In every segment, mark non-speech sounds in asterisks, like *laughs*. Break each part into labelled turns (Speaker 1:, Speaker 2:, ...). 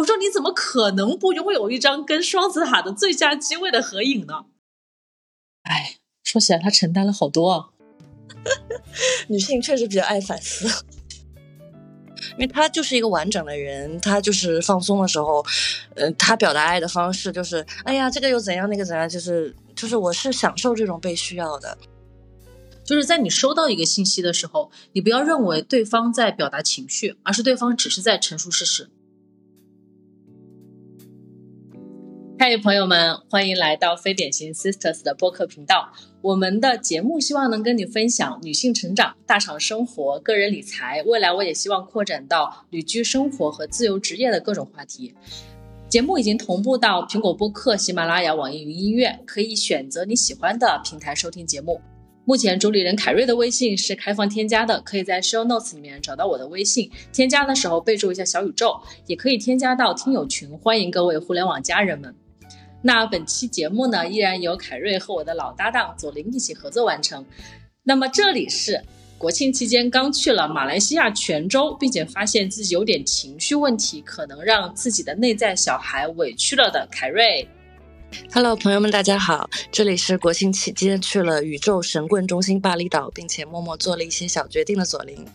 Speaker 1: 我说你怎么可能不拥有一张跟双子塔的最佳机位的合影呢？哎，说起来他承担了好多啊。*laughs*
Speaker 2: 女性确实比较爱反思，因为她就是一个完整的人，她就是放松的时候，呃，她表达爱的方式就是，哎呀，这个又怎样，那个怎样，就是就是我是享受这种被需要的。
Speaker 1: 就是在你收到一个信息的时候，你不要认为对方在表达情绪，而是对方只是在陈述事实。嗨，朋友们，欢迎来到非典型 Sisters 的播客频道。我们的节目希望能跟你分享女性成长、大厂生活、个人理财。未来我也希望扩展到旅居生活和自由职业的各种话题。节目已经同步到苹果播客、喜马拉雅、网易云音乐，可以选择你喜欢的平台收听节目。目前主理人凯瑞的微信是开放添加的，可以在 Show Notes 里面找到我的微信。添加的时候备注一下小宇宙，也可以添加到听友群，欢迎各位互联网家人们。那本期节目呢，依然由凯瑞和我的老搭档左琳一起合作完成。那么这里是国庆期间刚去了马来西亚泉州，并且发现自己有点情绪问题，可能让自己的内在小孩委屈了的凯瑞。
Speaker 2: Hello，朋友们，大家好，这里是国庆期间去了宇宙神棍中心巴厘岛，并且默默做了一些小决定的左琳。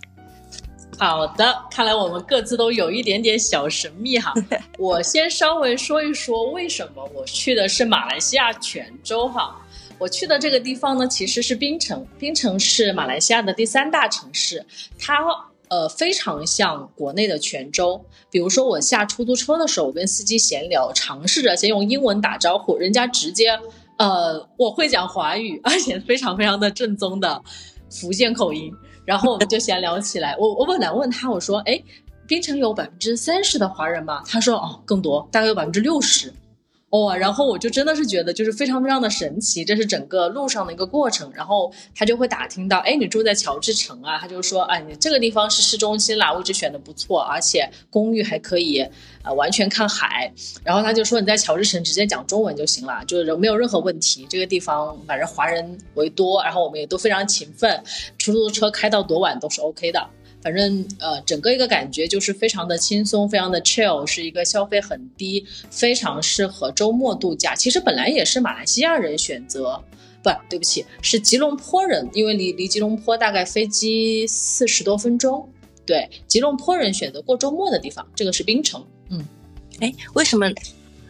Speaker 1: 好的，看来我们各自都有一点点小神秘哈。*laughs* 我先稍微说一说为什么我去的是马来西亚泉州哈。我去的这个地方呢，其实是槟城。槟城是马来西亚的第三大城市，它呃非常像国内的泉州。比如说我下出租车的时候，我跟司机闲聊，尝试着先用英文打招呼，人家直接呃我会讲华语，而且非常非常的正宗的福建口音。然后我们就闲聊起来，我我本来问他，我说，哎，槟城有百分之三十的华人吗？他说，哦，更多，大概有百分之六十。哇，然后我就真的是觉得就是非常非常的神奇，这是整个路上的一个过程。然后他就会打听到，哎，你住在乔治城啊？他就说，哎，你这个地方是市中心啦，位置选的不错，而且公寓还可以，呃，完全看海。然后他就说你在乔治城直接讲中文就行了，就是没有任何问题。这个地方反正华人为多，然后我们也都非常勤奋，出租车开到多晚都是 OK 的。反正呃，整个一个感觉就是非常的轻松，非常的 chill，是一个消费很低，非常适合周末度假。其实本来也是马来西亚人选择，不对不起，是吉隆坡人，因为离离吉隆坡大概飞机四十多分钟。对，吉隆坡人选择过周末的地方，这个是槟城。嗯，
Speaker 2: 哎，为什么？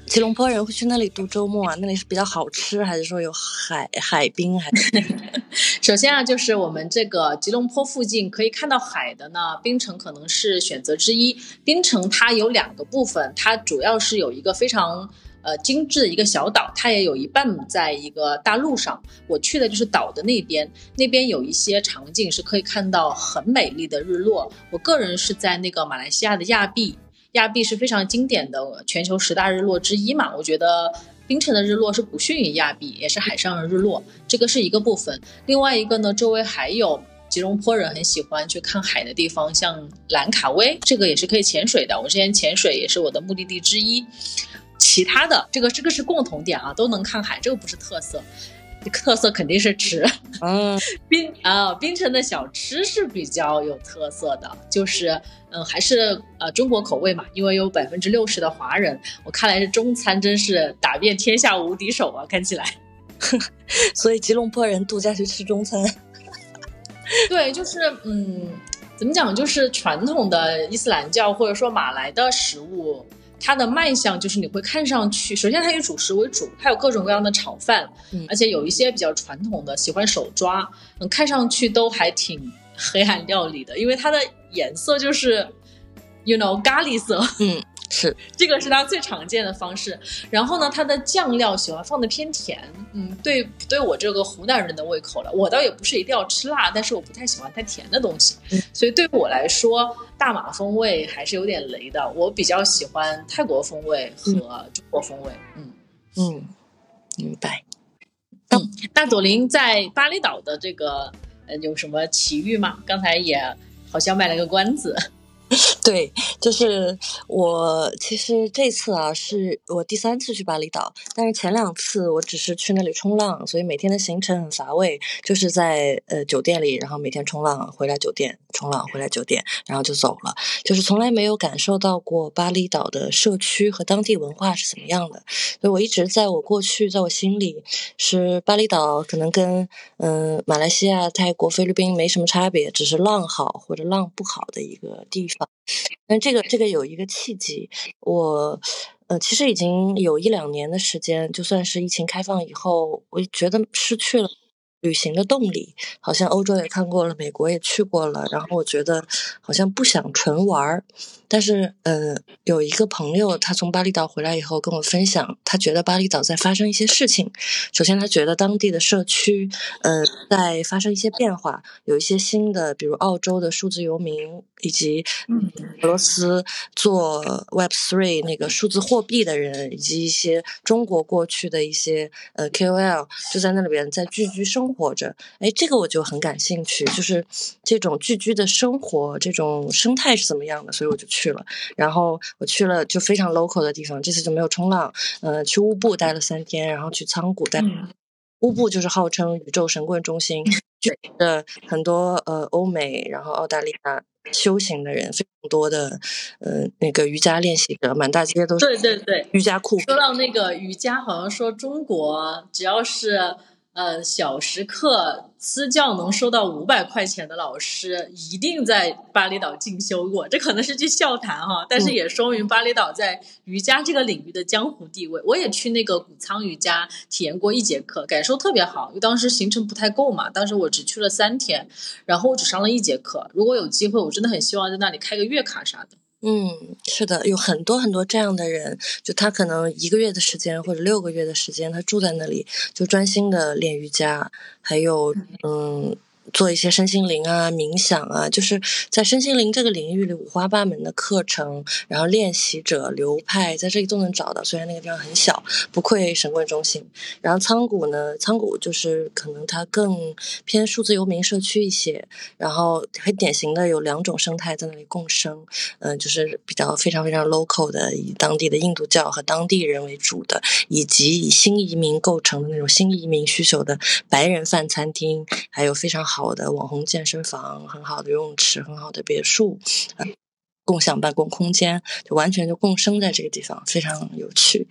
Speaker 2: 吉隆坡人会去那里度周末啊？那里是比较好吃，还是说有海海滨？还是 *laughs*
Speaker 1: 首先啊，就是我们这个吉隆坡附近可以看到海的呢，槟城可能是选择之一。槟城它有两个部分，它主要是有一个非常呃精致的一个小岛，它也有一半在一个大陆上。我去的就是岛的那边，那边有一些场景是可以看到很美丽的日落。我个人是在那个马来西亚的亚庇。亚庇是非常经典的全球十大日落之一嘛？我觉得冰城的日落是不逊于亚庇，也是海上的日落，这个是一个部分。另外一个呢，周围还有吉隆坡人很喜欢去看海的地方，像兰卡威，这个也是可以潜水的。我之前潜水也是我的目的地之一。其他的这个这个是共同点啊，都能看海，这个不是特色。特色肯定是吃，*laughs* 嗯，冰啊，冰城的小吃是比较有特色的，就是嗯，还是呃中国口味嘛，因为有百分之六十的华人，我看来是中餐真是打遍天下无敌手啊，看起来，*laughs*
Speaker 2: 所以吉隆坡人度假去吃中餐，*laughs*
Speaker 1: 对，就是嗯，怎么讲，就是传统的伊斯兰教或者说马来的食物。它的卖相就是你会看上去，首先它以主食为主，它有各种各样的炒饭，而且有一些比较传统的喜欢手抓，嗯，看上去都还挺黑暗料理的，因为它的颜色就是，you know 咖喱色，
Speaker 2: 嗯。是，
Speaker 1: 这个是它最常见的方式。然后呢，它的酱料喜欢放的偏甜，嗯，对，对我这个湖南人的胃口了。我倒也不是一定要吃辣，但是我不太喜欢太甜的东西。所以对我来说，大马风味还是有点雷的。我比较喜欢泰国风味和中国风味。
Speaker 2: 嗯嗯，明白。
Speaker 1: 嗯，那左琳在巴厘岛的这个呃有什么奇遇吗？刚才也好像卖了个关子。*laughs*
Speaker 2: 对，就是我其实这次啊是我第三次去巴厘岛，但是前两次我只是去那里冲浪，所以每天的行程很乏味，就是在呃酒店里，然后每天冲浪，回来酒店冲浪，回来酒店，然后就走了，就是从来没有感受到过巴厘岛的社区和当地文化是怎么样的，所以我一直在我过去，在我心里是巴厘岛可能跟嗯马来西亚、泰国、菲律宾没什么差别，只是浪好或者浪不好的一个地方方。但这个这个有一个契机，我呃其实已经有一两年的时间，就算是疫情开放以后，我觉得失去了。旅行的动力，好像欧洲也看过了，美国也去过了，然后我觉得好像不想纯玩儿。但是，呃，有一个朋友，他从巴厘岛回来以后跟我分享，他觉得巴厘岛在发生一些事情。首先，他觉得当地的社区，呃，在发生一些变化，有一些新的，比如澳洲的数字游民，以及俄罗斯做 Web Three 那个数字货币的人，以及一些中国过去的一些呃 KOL，就在那里边在聚居生。活着，哎，这个我就很感兴趣，就是这种聚居的生活，这种生态是怎么样的，所以我就去了。然后我去了就非常 local 的地方，这次就没有冲浪，呃，去乌布待了三天，然后去仓谷待。乌布就是号称宇宙神棍中心，的很多呃欧美，然后澳大利亚修行的人非常多的，呃，那个瑜伽练习者，满大街都是。
Speaker 1: 对对对，
Speaker 2: 瑜伽裤。
Speaker 1: 说到那个瑜伽，好像说中国只要是。呃，小时课私教能收到五百块钱的老师，一定在巴厘岛进修过。这可能是句笑谈哈，但是也说明巴厘岛在瑜伽这个领域的江湖地位。我也去那个谷仓瑜伽体验过一节课，感受特别好。因为当时行程不太够嘛，当时我只去了三天，然后我只上了一节课。如果有机会，我真的很希望在那里开个月卡啥的。
Speaker 2: 嗯，是的，有很多很多这样的人，就他可能一个月的时间或者六个月的时间，他住在那里，就专心的练瑜伽，还有嗯。做一些身心灵啊、冥想啊，就是在身心灵这个领域里五花八门的课程，然后练习者流派在这里都能找到。虽然那个地方很小，不愧神棍中心。然后仓谷呢，仓谷就是可能它更偏数字游民社区一些，然后很典型的有两种生态在那里共生。嗯，就是比较非常非常 local 的，以当地的印度教和当地人为主的，以及以新移民构成的那种新移民需求的白人饭餐厅，还有非常好。好的网红健身房，很好的游泳池，很好的别墅，共享办公空间，就完全就共生在这个地方，非常有趣。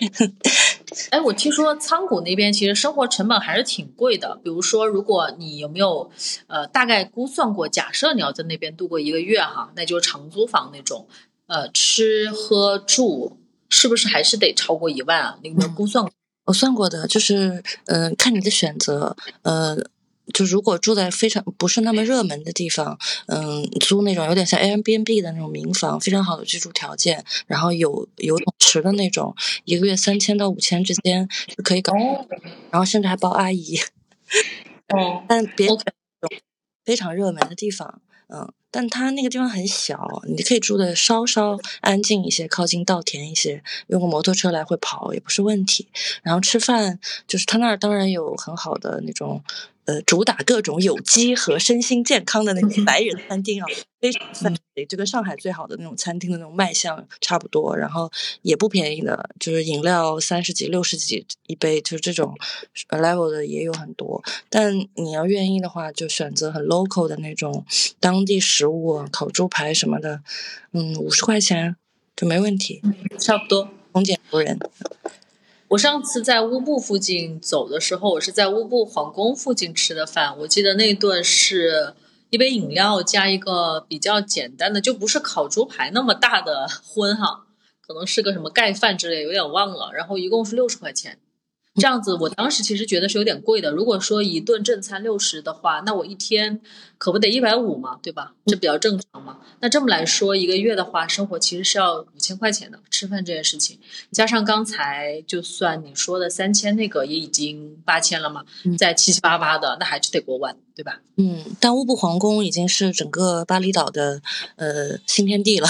Speaker 2: *laughs*
Speaker 1: 哎，我听说仓谷那边其实生活成本还是挺贵的。比如说，如果你有没有呃大概估算过，假设你要在那边度过一个月哈，那就是长租房那种，呃，吃喝住是不是还是得超过一万啊？你有没有估算？
Speaker 2: 我算过的，就是嗯，看你的选择，呃。就如果住在非常不是那么热门的地方，嗯，租那种有点像 Airbnb 的那种民房，非常好的居住条件，然后有游泳池的那种，一个月三千到五千之间是可以搞，然后甚至还包阿姨。
Speaker 1: 哦，
Speaker 2: 但别非常热门的地方，嗯。但它那个地方很小，你可以住的稍稍安静一些，靠近稻田一些，用个摩托车来回跑也不是问题。然后吃饭，就是他那儿当然有很好的那种。呃，主打各种有机和身心健康的那种白人餐厅啊，非常赞，就跟上海最好的那种餐厅的那种卖相差不多，然后也不便宜的，就是饮料三十几、六十几一杯，就是这种 level 的也有很多。但你要愿意的话，就选择很 local 的那种当地食物，烤猪排什么的，嗯，五十块钱就没问题，
Speaker 1: 差不多，
Speaker 2: 丰俭由人。
Speaker 1: 我上次在乌布附近走的时候，我是在乌布皇宫附近吃的饭。我记得那顿是一杯饮料加一个比较简单的，就不是烤猪排那么大的 *laughs* 荤哈，可能是个什么盖饭之类，有点忘了。然后一共是六十块钱。这样子，我当时其实觉得是有点贵的。如果说一顿正餐六十的话，那我一天可不得一百五嘛，对吧？这比较正常嘛。那这么来说，一个月的话，生活其实是要五千块钱的。吃饭这件事情，加上刚才就算你说的三千那个，也已经八千了嘛，在七七八八的，那还是得过万，对吧？
Speaker 2: 嗯，但乌布皇宫已经是整个巴厘岛的呃新天地了。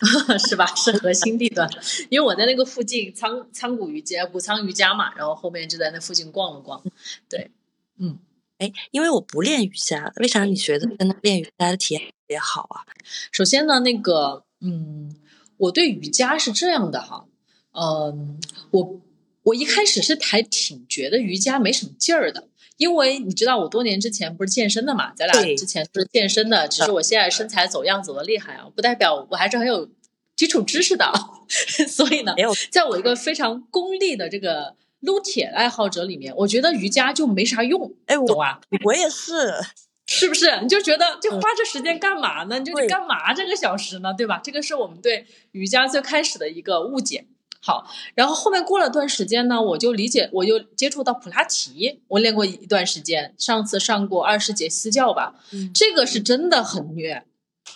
Speaker 2: *laughs*
Speaker 1: 是吧？是核心地段，因为我在那个附近仓仓谷瑜伽、谷仓瑜伽嘛，然后后面就在那附近逛了逛。对，嗯，
Speaker 2: 哎，哎，因为我不练瑜伽，为啥你觉得跟他练瑜伽的体验特别好啊？
Speaker 1: 首先呢，那个，嗯，我对瑜伽是这样的哈，嗯，我我一开始是还挺觉得瑜伽没什么劲儿的，因为你知道我多年之前不是健身的嘛，咱俩之前是健身的，只是我现在身材走样走的厉害啊，不代表我还是很有基础知识的，*laughs* 所以呢，在我一个非常功利的这个。撸铁爱好者里面，我觉得瑜伽就没啥用，
Speaker 2: 哎，
Speaker 1: 懂啊？
Speaker 2: 我也是，*laughs*
Speaker 1: 是不是？你就觉得就花这时间干嘛呢？你就你干嘛这个小时呢？对吧？这个是我们对瑜伽最开始的一个误解。好，然后后面过了段时间呢，我就理解，我就接触到普拉提，我练过一段时间，上次上过二十节私教吧，这个是真的很虐。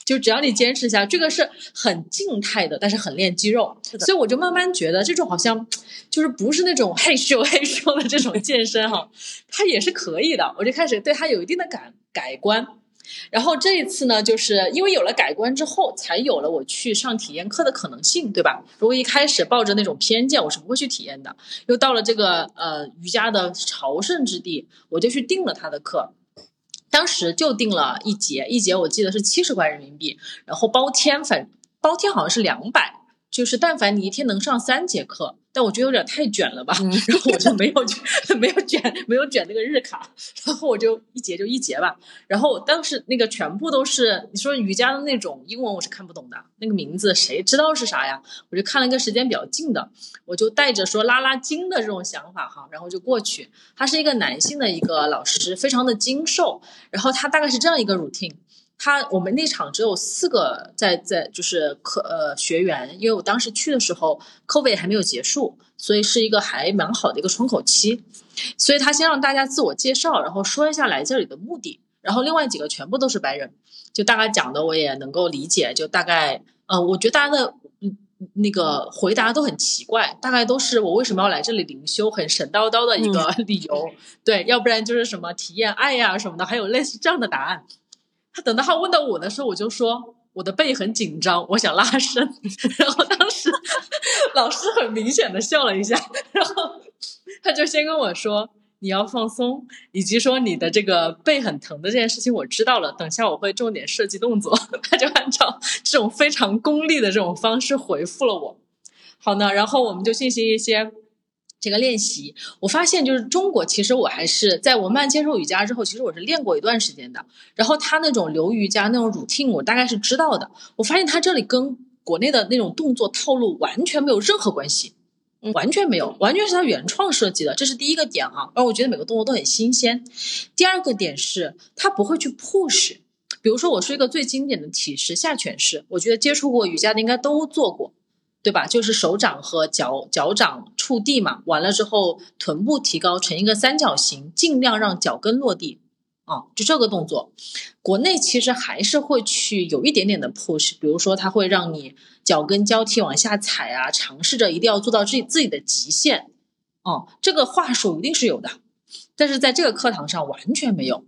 Speaker 1: 就只要你坚持一下，这个是很静态的，但是很练肌肉。所以我就慢慢觉得这种好像就是不是那种嘿咻嘿咻的这种健身哈，它也是可以的。我就开始对它有一定的感改观。然后这一次呢，就是因为有了改观之后，才有了我去上体验课的可能性，对吧？如果一开始抱着那种偏见，我是不会去体验的。又到了这个呃瑜伽的朝圣之地，我就去订了他的课。当时就定了一节，一节我记得是七十块人民币，然后包天，反包天好像是两百。就是但凡你一天能上三节课，但我觉得有点太卷了吧，然后我就没有卷，*laughs* 没有卷，没有卷那个日卡，然后我就一节就一节吧。然后当时那个全部都是你说瑜伽的那种英文，我是看不懂的，那个名字谁知道是啥呀？我就看了一个时间比较近的，我就带着说拉拉筋的这种想法哈，然后就过去。他是一个男性的一个老师，非常的精瘦，然后他大概是这样一个 routine。他我们那场只有四个在在就是课呃学员，因为我当时去的时候，COVID 还没有结束，所以是一个还蛮好的一个窗口期，所以他先让大家自我介绍，然后说一下来这里的目的，然后另外几个全部都是白人，就大概讲的我也能够理解，就大概呃，我觉得大家的那个回答都很奇怪，大概都是我为什么要来这里灵修，很神叨叨的一个理由，对，要不然就是什么体验爱呀什么的，还有类似这样的答案。等到他问到我的时候，我就说我的背很紧张，我想拉伸。*laughs* 然后当时老师很明显的笑了一下，然后他就先跟我说你要放松，以及说你的这个背很疼的这件事情我知道了，等下我会重点设计动作。*laughs* 他就按照这种非常功利的这种方式回复了我。好呢，然后我们就进行一些。这个练习，我发现就是中国，其实我还是在我慢慢接受瑜伽之后，其实我是练过一段时间的。然后他那种流瑜伽那种 routine，我大概是知道的。我发现他这里跟国内的那种动作套路完全没有任何关系，完全没有，完全是他原创设计的。这是第一个点哈，而我觉得每个动作都很新鲜。第二个点是，他不会去 push。比如说，我说一个最经典的体式下犬式，我觉得接触过瑜伽的应该都做过。对吧？就是手掌和脚脚掌触地嘛，完了之后臀部提高成一个三角形，尽量让脚跟落地啊，就这个动作。国内其实还是会去有一点点的 push，比如说它会让你脚跟交替往下踩啊，尝试着一定要做到自己自己的极限哦，这个话术一定是有的，但是在这个课堂上完全没有，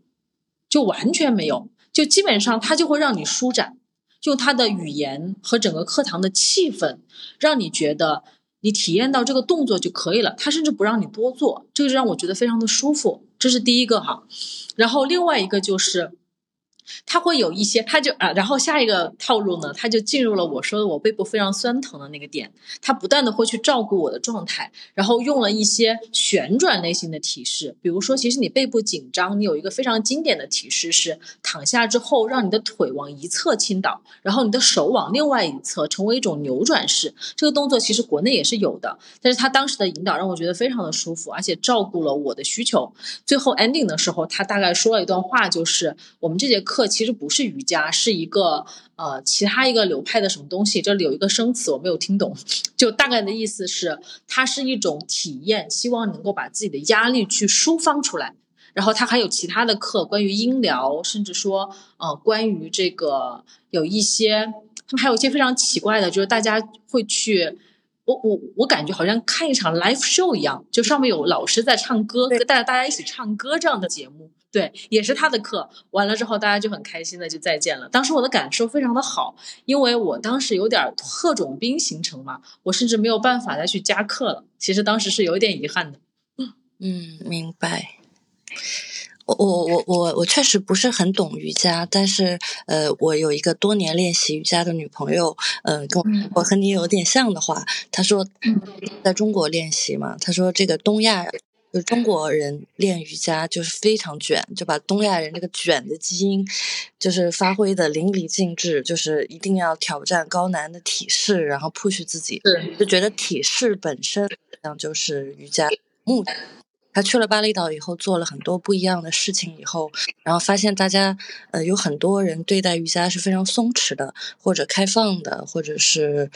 Speaker 1: 就完全没有，就基本上它就会让你舒展。用他的语言和整个课堂的气氛，让你觉得你体验到这个动作就可以了。他甚至不让你多做，这个让我觉得非常的舒服。这是第一个哈，然后另外一个就是。他会有一些，他就啊，然后下一个套路呢，他就进入了我说的我背部非常酸疼的那个点，他不断的会去照顾我的状态，然后用了一些旋转类型的提示，比如说，其实你背部紧张，你有一个非常经典的提示是躺下之后，让你的腿往一侧倾倒，然后你的手往另外一侧，成为一种扭转式。这个动作其实国内也是有的，但是他当时的引导让我觉得非常的舒服，而且照顾了我的需求。最后 ending 的时候，他大概说了一段话，就是我们这节课。其实不是瑜伽，是一个呃其他一个流派的什么东西。这里有一个生词我没有听懂，就大概的意思是，它是一种体验，希望能够把自己的压力去抒发出来。然后它还有其他的课，关于音疗，甚至说呃关于这个有一些，他们还有一些非常奇怪的，就是大家会去，我我我感觉好像看一场 live show 一样，就上面有老师在唱歌，带着大家一起唱歌这样的节目。对，也是他的课，完了之后大家就很开心的就再见了。当时我的感受非常的好，因为我当时有点特种兵行程嘛，我甚至没有办法再去加课了。其实当时是有一点遗憾的。
Speaker 2: 嗯，明白。我我我我我确实不是很懂瑜伽，但是呃，我有一个多年练习瑜伽的女朋友，嗯，跟我我和你有点像的话，她说在中国练习嘛，她说这个东亚就中国人练瑜伽就是非常卷，就把东亚人这个卷的基因就是发挥的淋漓尽致，就是一定要挑战高难的体式，然后 push 自己，就觉得体式本身像就是瑜伽目的。他去了巴厘岛以后，做了很多不一样的事情以后，然后发现大家呃有很多人对待瑜伽是非常松弛的，或者开放的，或者是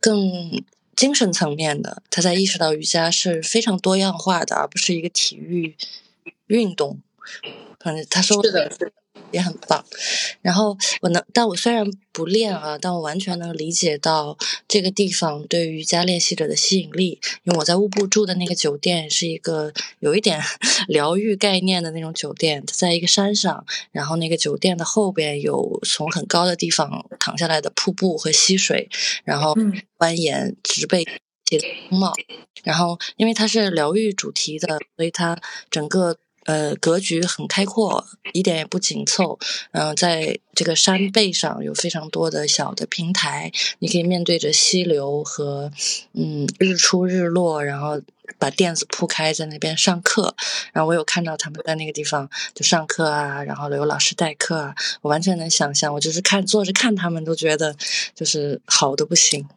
Speaker 2: 更精神层面的。他才意识到瑜伽是非常多样化的，而不是一个体育运动。反正他说
Speaker 1: 是的，是的。
Speaker 2: 也很棒，然后我能，但我虽然不练啊，但我完全能理解到这个地方对瑜伽练习者的吸引力。因为我在乌布住的那个酒店是一个有一点 *laughs* 疗愈概念的那种酒店，它在一个山上，然后那个酒店的后边有从很高的地方淌下来的瀑布和溪水，然后蜿蜒植被的风貌，然后因为它是疗愈主题的，所以它整个。呃，格局很开阔，一点也不紧凑。嗯，在这个山背上有非常多的小的平台，你可以面对着溪流和嗯日出日落，然后把垫子铺开在那边上课。然后我有看到他们在那个地方就上课啊，然后有老师代课啊，我完全能想象。我就是看坐着看他们都觉得就是好的不行，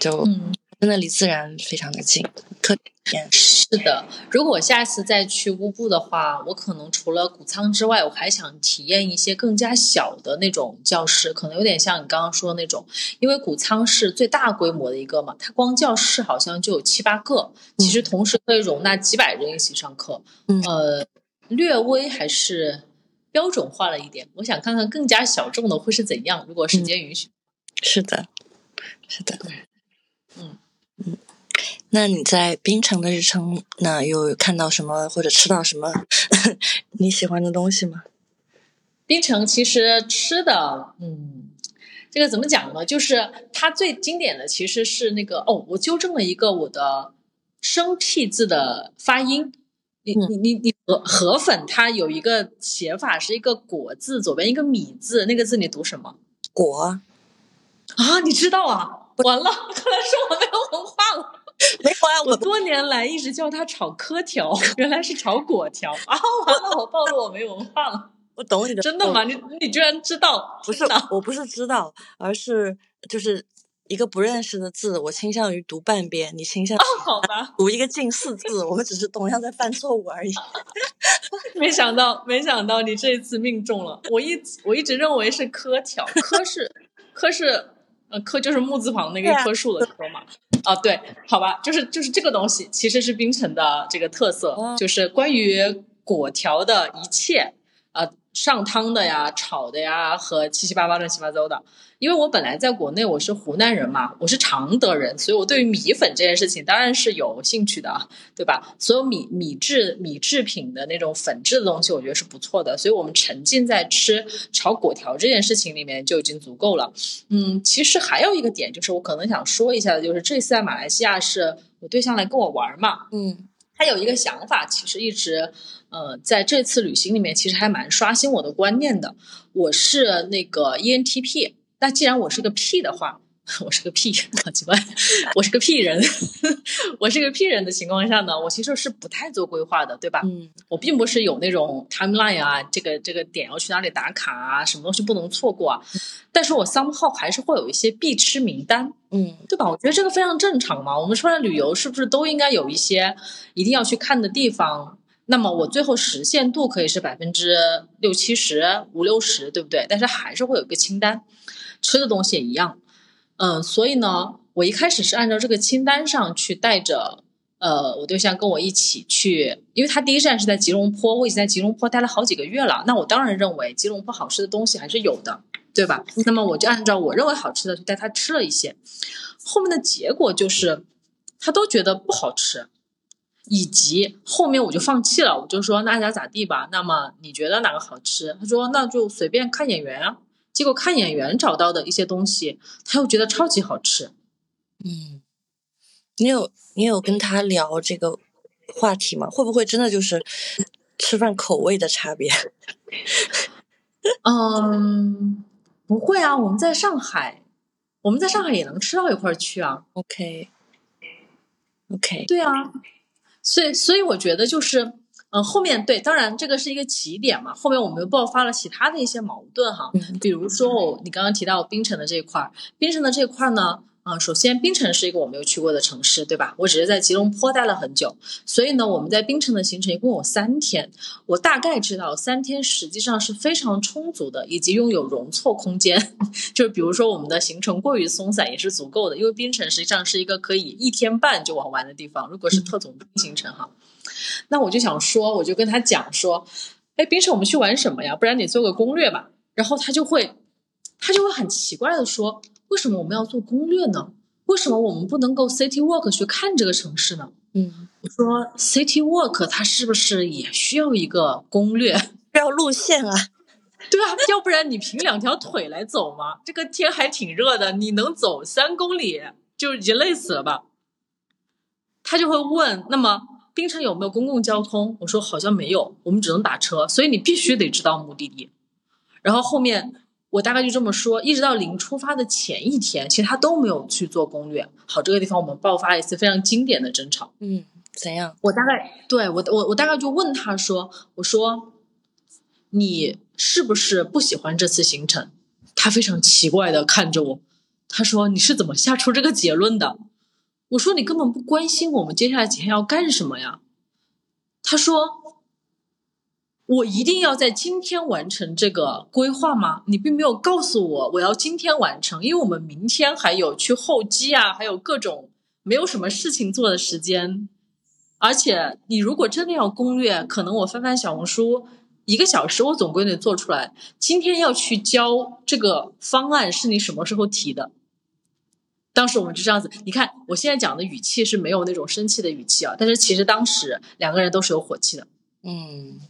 Speaker 2: 就真的离自然非常的近。特别。
Speaker 1: 是的，如果我下次再去乌布的话，我可能除了谷仓之外，我还想体验一些更加小的那种教室，可能有点像你刚刚说的那种，因为谷仓是最大规模的一个嘛，它光教室好像就有七八个，其实同时可以容纳几百人一起上课，呃，略微还是标准化了一点。我想看看更加小众的会是怎样，如果时间允许。
Speaker 2: 是的，是的，嗯嗯。那你在槟城的日程，那有看到什么或者吃到什么 *laughs* 你喜欢的东西吗？
Speaker 1: 槟城其实吃的，嗯，这个怎么讲呢？就是它最经典的其实是那个哦，我纠正了一个我的生僻字的发音。你你你你河河粉它有一个写法是一个果字，左边一个米字，那个字你读什么？
Speaker 2: 果
Speaker 1: 啊？你知道啊？*laughs* 完了，*laughs* 看来是我没有文化了。*laughs*
Speaker 2: 没有啊，
Speaker 1: 我多年来一直叫它炒稞条，原来是炒果条啊！完了，我暴露我没文化了。
Speaker 2: 我懂你的，
Speaker 1: 真的吗？你你居然知道？
Speaker 2: 不是，我不是知道，而是就是一个不认识的字，我倾向于读半边，你倾向哦
Speaker 1: 好吧
Speaker 2: 读一个近似字，我们只是同样在犯错误而已。
Speaker 1: 没想到，没想到你这一次命中了。我一我一直认为是柯条，柯是柯是呃稞就是木字旁那个一棵树的棵嘛。啊，对，好吧，就是就是这个东西，其实是冰城的这个特色，就是关于果条的一切，啊，上汤的呀，炒的呀，和七七八八乱七八糟的。因为我本来在国内，我是湖南人嘛，我是常德人，所以我对于米粉这件事情当然是有兴趣的，对吧？所有米米制米制品的那种粉制的东西，我觉得是不错的。所以我们沉浸在吃炒粿条这件事情里面就已经足够了。嗯，其实还有一个点，就是我可能想说一下的，就是这次在马来西亚是我对象来跟我玩嘛，
Speaker 2: 嗯，
Speaker 1: 他有一个想法，其实一直呃在这次旅行里面，其实还蛮刷新我的观念的。我是那个 ENTP。那既然我是个 P 的话，*laughs* 我是个 P，，*laughs* 好奇怪，我是个 P 人，*laughs* 我是个 P 人的情况下呢，我其实是不太做规划的，对吧？
Speaker 2: 嗯，
Speaker 1: 我并不是有那种 timeline 啊，这个这个点要去哪里打卡啊，什么东西不能错过啊，但是我 somehow 还是会有一些必吃名单，
Speaker 2: 嗯，
Speaker 1: 对吧？我觉得这个非常正常嘛，我们出来旅游是不是都应该有一些一定要去看的地方？那么我最后实现度可以是百分之六七十、五六十，对不对？但是还是会有一个清单。吃的东西也一样，嗯，所以呢，我一开始是按照这个清单上去带着，呃，我对象跟我一起去，因为他第一站是在吉隆坡，我已经在吉隆坡待了好几个月了，那我当然认为吉隆坡好吃的东西还是有的，对吧？那么我就按照我认为好吃的去带他吃了一些，后面的结果就是他都觉得不好吃，以及后面我就放弃了，我就说那咋咋地吧？那么你觉得哪个好吃？他说那就随便看演员啊。结果看演员找到的一些东西，他又觉得超级好吃。
Speaker 2: 嗯，你有你有跟他聊这个话题吗？会不会真的就是吃饭口味的差别。*laughs*
Speaker 1: 嗯，不会啊，我们在上海，我们在上海也能吃到一块儿去啊。
Speaker 2: OK，OK，、
Speaker 1: 对啊，所以所以我觉得就是，嗯、后面对，当然这个是一个起点嘛，后面我们又爆发了其他的一些矛盾哈，
Speaker 2: 嗯。
Speaker 1: 比如说我你刚刚提到冰城的这一块儿，槟城的这一块儿呢，啊、首先槟城是一个我没有去过的城市，对吧？我只是在吉隆坡待了很久，所以呢，我们在槟城的行程一共有三天，我大概知道三天实际上是非常充足的，以及拥有容错空间。*laughs* 就是比如说我们的行程过于松散也是足够的，因为槟城实际上是一个可以一天半就玩完的地方。如果是特种兵行程哈，那我就想说，我就跟他讲说，哎，槟城我们去玩什么呀？不然你做个攻略吧。然后他就会，他就会很奇怪的说，为什么我们要做攻略呢？为什么我们不能够 city walk 去看这个城市呢？
Speaker 2: 嗯，
Speaker 1: 我说 city walk 它是不是也需要一个攻略？
Speaker 2: 需 *laughs* 要路线啊。
Speaker 1: 对啊，要不然你凭两条腿来走吗？这个天还挺热的，你能走三公里就已经累死了吧？他就会问，那么槟城有没有公共交通？我说好像没有，我们只能打车，所以你必须得知道目的地。然后后面我大概就这么说，一直到临出发的前一天，其实他都没有去做攻略。好，这个地方我们爆发了一次非常经典的争吵。
Speaker 2: 嗯，怎样？
Speaker 1: 我大概对我我我大概就问他说：“我说你是不是不喜欢这次行程？”他非常奇怪的看着我，他说：“你是怎么下出这个结论的？”我说：“你根本不关心我们接下来几天要干什么呀？”他说：“我一定要在今天完成这个规划吗？你并没有告诉我我要今天完成，因为我们明天还有去候机啊，还有各种没有什么事情做的时间。而且你如果真的要攻略，可能我翻翻小红书，一个小时我总归得做出来。今天要去交这个方案是你什么时候提的？当时我们就这样子，你看我现在讲的语气是没有那种生气的语气啊，但是其实当时两个人都是有火气的。
Speaker 2: 嗯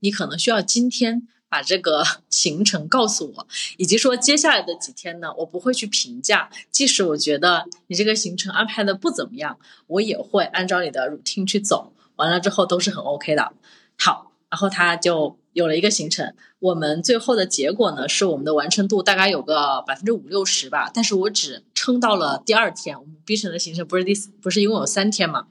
Speaker 1: 你可能需要今天把这个 *laughs* 行程告诉我，以及说接下来的几天呢，我不会去评价，即使我觉得你这个行程安排的不怎么样，我也会按照你的 routine 去走，完了之后都是很 OK 的。好，然后他就有了一个行程，我们最后的结果呢，是我们的完成度大概有个百分之五六十吧，但是我只撑到了第二天。我们 B 城的行程不是第四不是一共有三天嘛？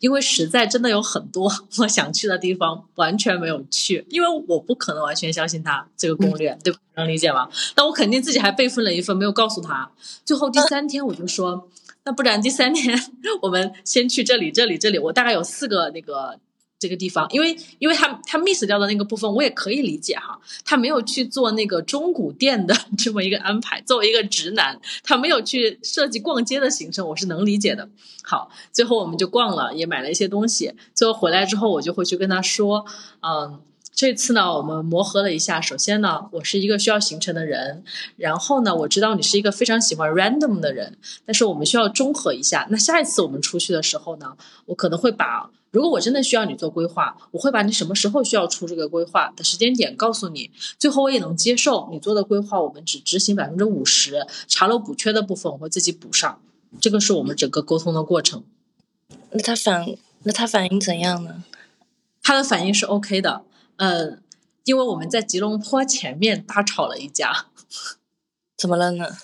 Speaker 1: 因为实在真的有很多 *laughs* 我想去的地方完全没有去，因为我不可能完全相信他这个攻略，对吧？能理解吗？那我肯定自己还备份了一份，没有告诉他。最后第三天我就说，那不然第三天 *laughs* 我们先去这里、这里、这里，我大概有四个那个。这个地方，因为因为他他 miss 掉的那个部分，我也可以理解哈，他没有去做那个中古店的 *laughs* 这么一个安排。作为一个直男，他没有去设计逛街的行程，我是能理解的。好，最后我们就逛了，也买了一些东西。最后回来之后，我就会去跟他说，嗯，这次呢，我们磨合了一下。首先呢，我是一个需要行程的人，然后呢，我知道你是一个非常喜欢 random 的人，但是我们需要中和一下。那下一次我们出去的时候呢，我可能会把。如果我真的需要你做规划，我会把你什么时候需要出这个规划的时间点告诉你。最后我也能接受你做的规划，我们只执行百分之五十，查漏补缺的部分我会自己补上。这个是我们整个沟通的过程。
Speaker 2: 那他反那他反应怎样呢？
Speaker 1: 他的反应是 OK 的，呃，因为我们在吉隆坡前面大吵了一架。
Speaker 2: 怎么了呢？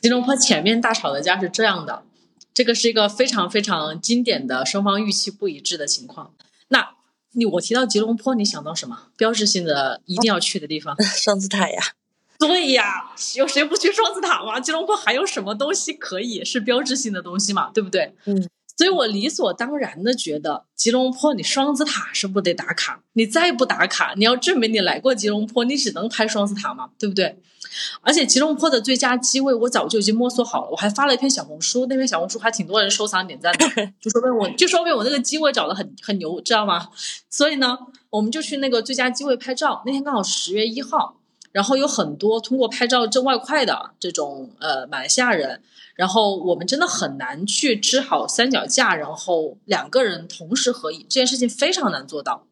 Speaker 1: 吉隆坡前面大吵的架是这样的。这个是一个非常非常经典的双方预期不一致的情况。那你我提到吉隆坡，你想到什么标志性的一定要去的地方？
Speaker 2: 双子塔呀。*laughs*
Speaker 1: 对呀，有谁不去双子塔吗？吉隆坡还有什么东西可以是标志性的东西嘛？对不对？
Speaker 2: 嗯。
Speaker 1: 所以我理所当然的觉得，吉隆坡你双子塔是不得打卡。你再不打卡，你要证明你来过吉隆坡，你只能拍双子塔嘛，对不对？而且吉隆坡的最佳机位我早就已经摸索好了，我还发了一篇小红书，那篇小红书还挺多人收藏点赞的，*laughs* 就说明我就说明我那个机位找的很很牛，知道吗？所以呢，我们就去那个最佳机位拍照。那天刚好十月一号，然后有很多通过拍照挣外快的这种呃马来西亚人，然后我们真的很难去支好三脚架，然后两个人同时合影，这件事情非常难做到。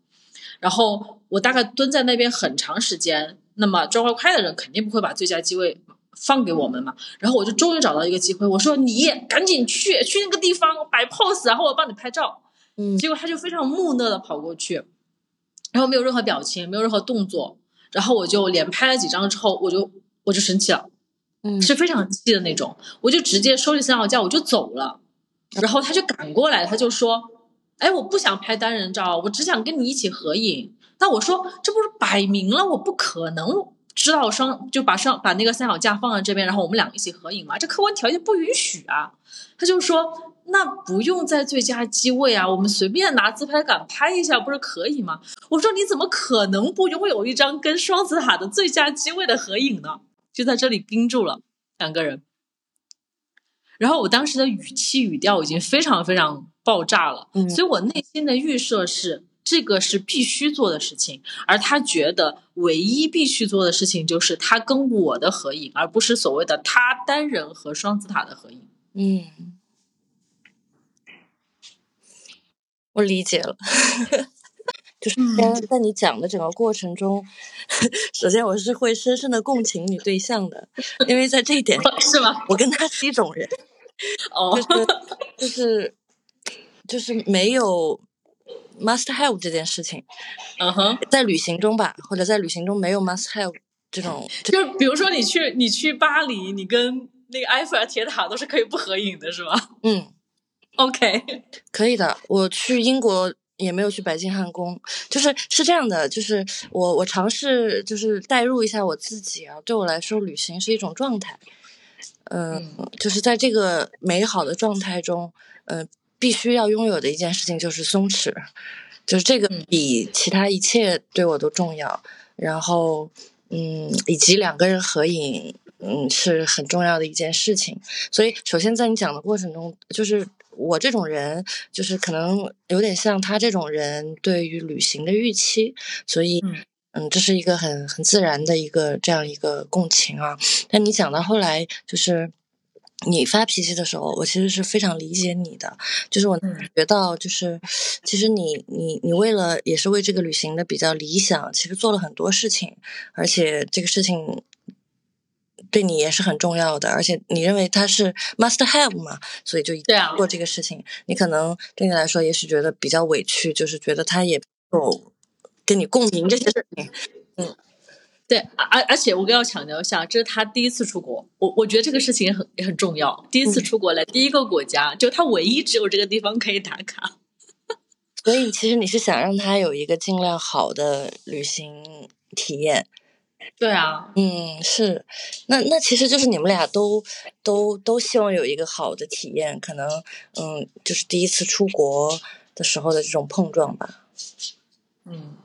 Speaker 1: 然后我大概蹲在那边很长时间。那么赚外快的人肯定不会把最佳机位放给我们嘛，然后我就终于找到一个机会，我说你赶紧去去那个地方摆 pose，然后我帮你拍照。
Speaker 2: 嗯
Speaker 1: 结果他就非常木讷的跑过去，然后没有任何表情，没有任何动作，然后我就连拍了几张之后，我就我就生气了，
Speaker 2: 嗯
Speaker 1: 是非常气的那种，我就直接收起三脚架我就走了，然后他就赶过来，他就说：“哎，我不想拍单人照，我只想跟你一起合影。”那我说这不是摆明了我不可能知道双就把双把那个三脚架放在这边，然后我们两个一起合影吗？这客观条件不允许啊。他就说那不用在最佳机位啊，我们随便拿自拍杆拍一下不是可以吗？我说你怎么可能不拥有一张跟双子塔的最佳机位的合影呢？就在这里盯住了两个人。然后我当时的语气语调已经非常非常爆炸了，
Speaker 2: 嗯
Speaker 1: 所以我内心的预设是这个是必须做的事情，而他觉得唯一必须做的事情就是他跟我的合影，而不是所谓的他单人和双子塔的合影。
Speaker 2: 嗯，我理解了。*laughs* 就是在在你讲的整个过程中，*laughs* 首先我是会深深的共情你对象的，因为在这一点，*laughs*
Speaker 1: 是吗？
Speaker 2: 我跟他是一种人，
Speaker 1: 哦，
Speaker 2: 就是就是就是没有 must have 这件事情，
Speaker 1: 嗯哼，
Speaker 2: 在旅行中吧，或者在旅行中没有 must have 这种，这
Speaker 1: 就比如说你去你去巴黎，你跟那个埃菲尔铁塔都是可以不合影的，是吧
Speaker 2: 嗯
Speaker 1: ，？OK，
Speaker 2: 可以的。我去英国也没有去白金汉宫，就是是这样的，就是我我尝试就是代入一下我自己啊，对我来说，旅行是一种状态，嗯，就是在这个美好的状态中，嗯、必须要拥有的一件事情就是松弛，就是这个
Speaker 1: 嗯。
Speaker 2: 比其他一切对我都重要。然后，嗯，以及两个人合影，嗯，是很重要的一件事情。所以，首先在你讲的过程中，就是我这种人，就是可能有点像他这种人对于旅行的预期，所以。
Speaker 1: 嗯
Speaker 2: 嗯，这是一个很很自然的一个这样一个共情啊。但你讲到后来，就是你发脾气的时候，我其实是非常理解你的，就是我
Speaker 1: 感
Speaker 2: 觉到，就是其实你你你为了也是为这个旅行的比较理想，其实做了很多事情，而且这个事情对你也是很重要的，而且你认为它是 must have 嘛，所以就一定
Speaker 1: 对啊
Speaker 2: 做这个事情。你可能对你来说也许觉得比较委屈，就是觉得他也有跟你共鸣这些事情。
Speaker 1: 嗯对，而而且我更要强调一下，这是他第一次出国，我我觉得这个事情也很也很重要。第一次
Speaker 2: 嗯
Speaker 1: 出国来，第一个国家，就他唯一只有这个地方可以打卡。
Speaker 2: 所以其实你是想让他有一个尽量好的旅行体验。
Speaker 1: 对啊，
Speaker 2: 嗯，是，那那其实就是你们俩都都都希望有一个好的体验，可能嗯，就是第一次出国的时候的这种碰撞吧。
Speaker 1: 嗯，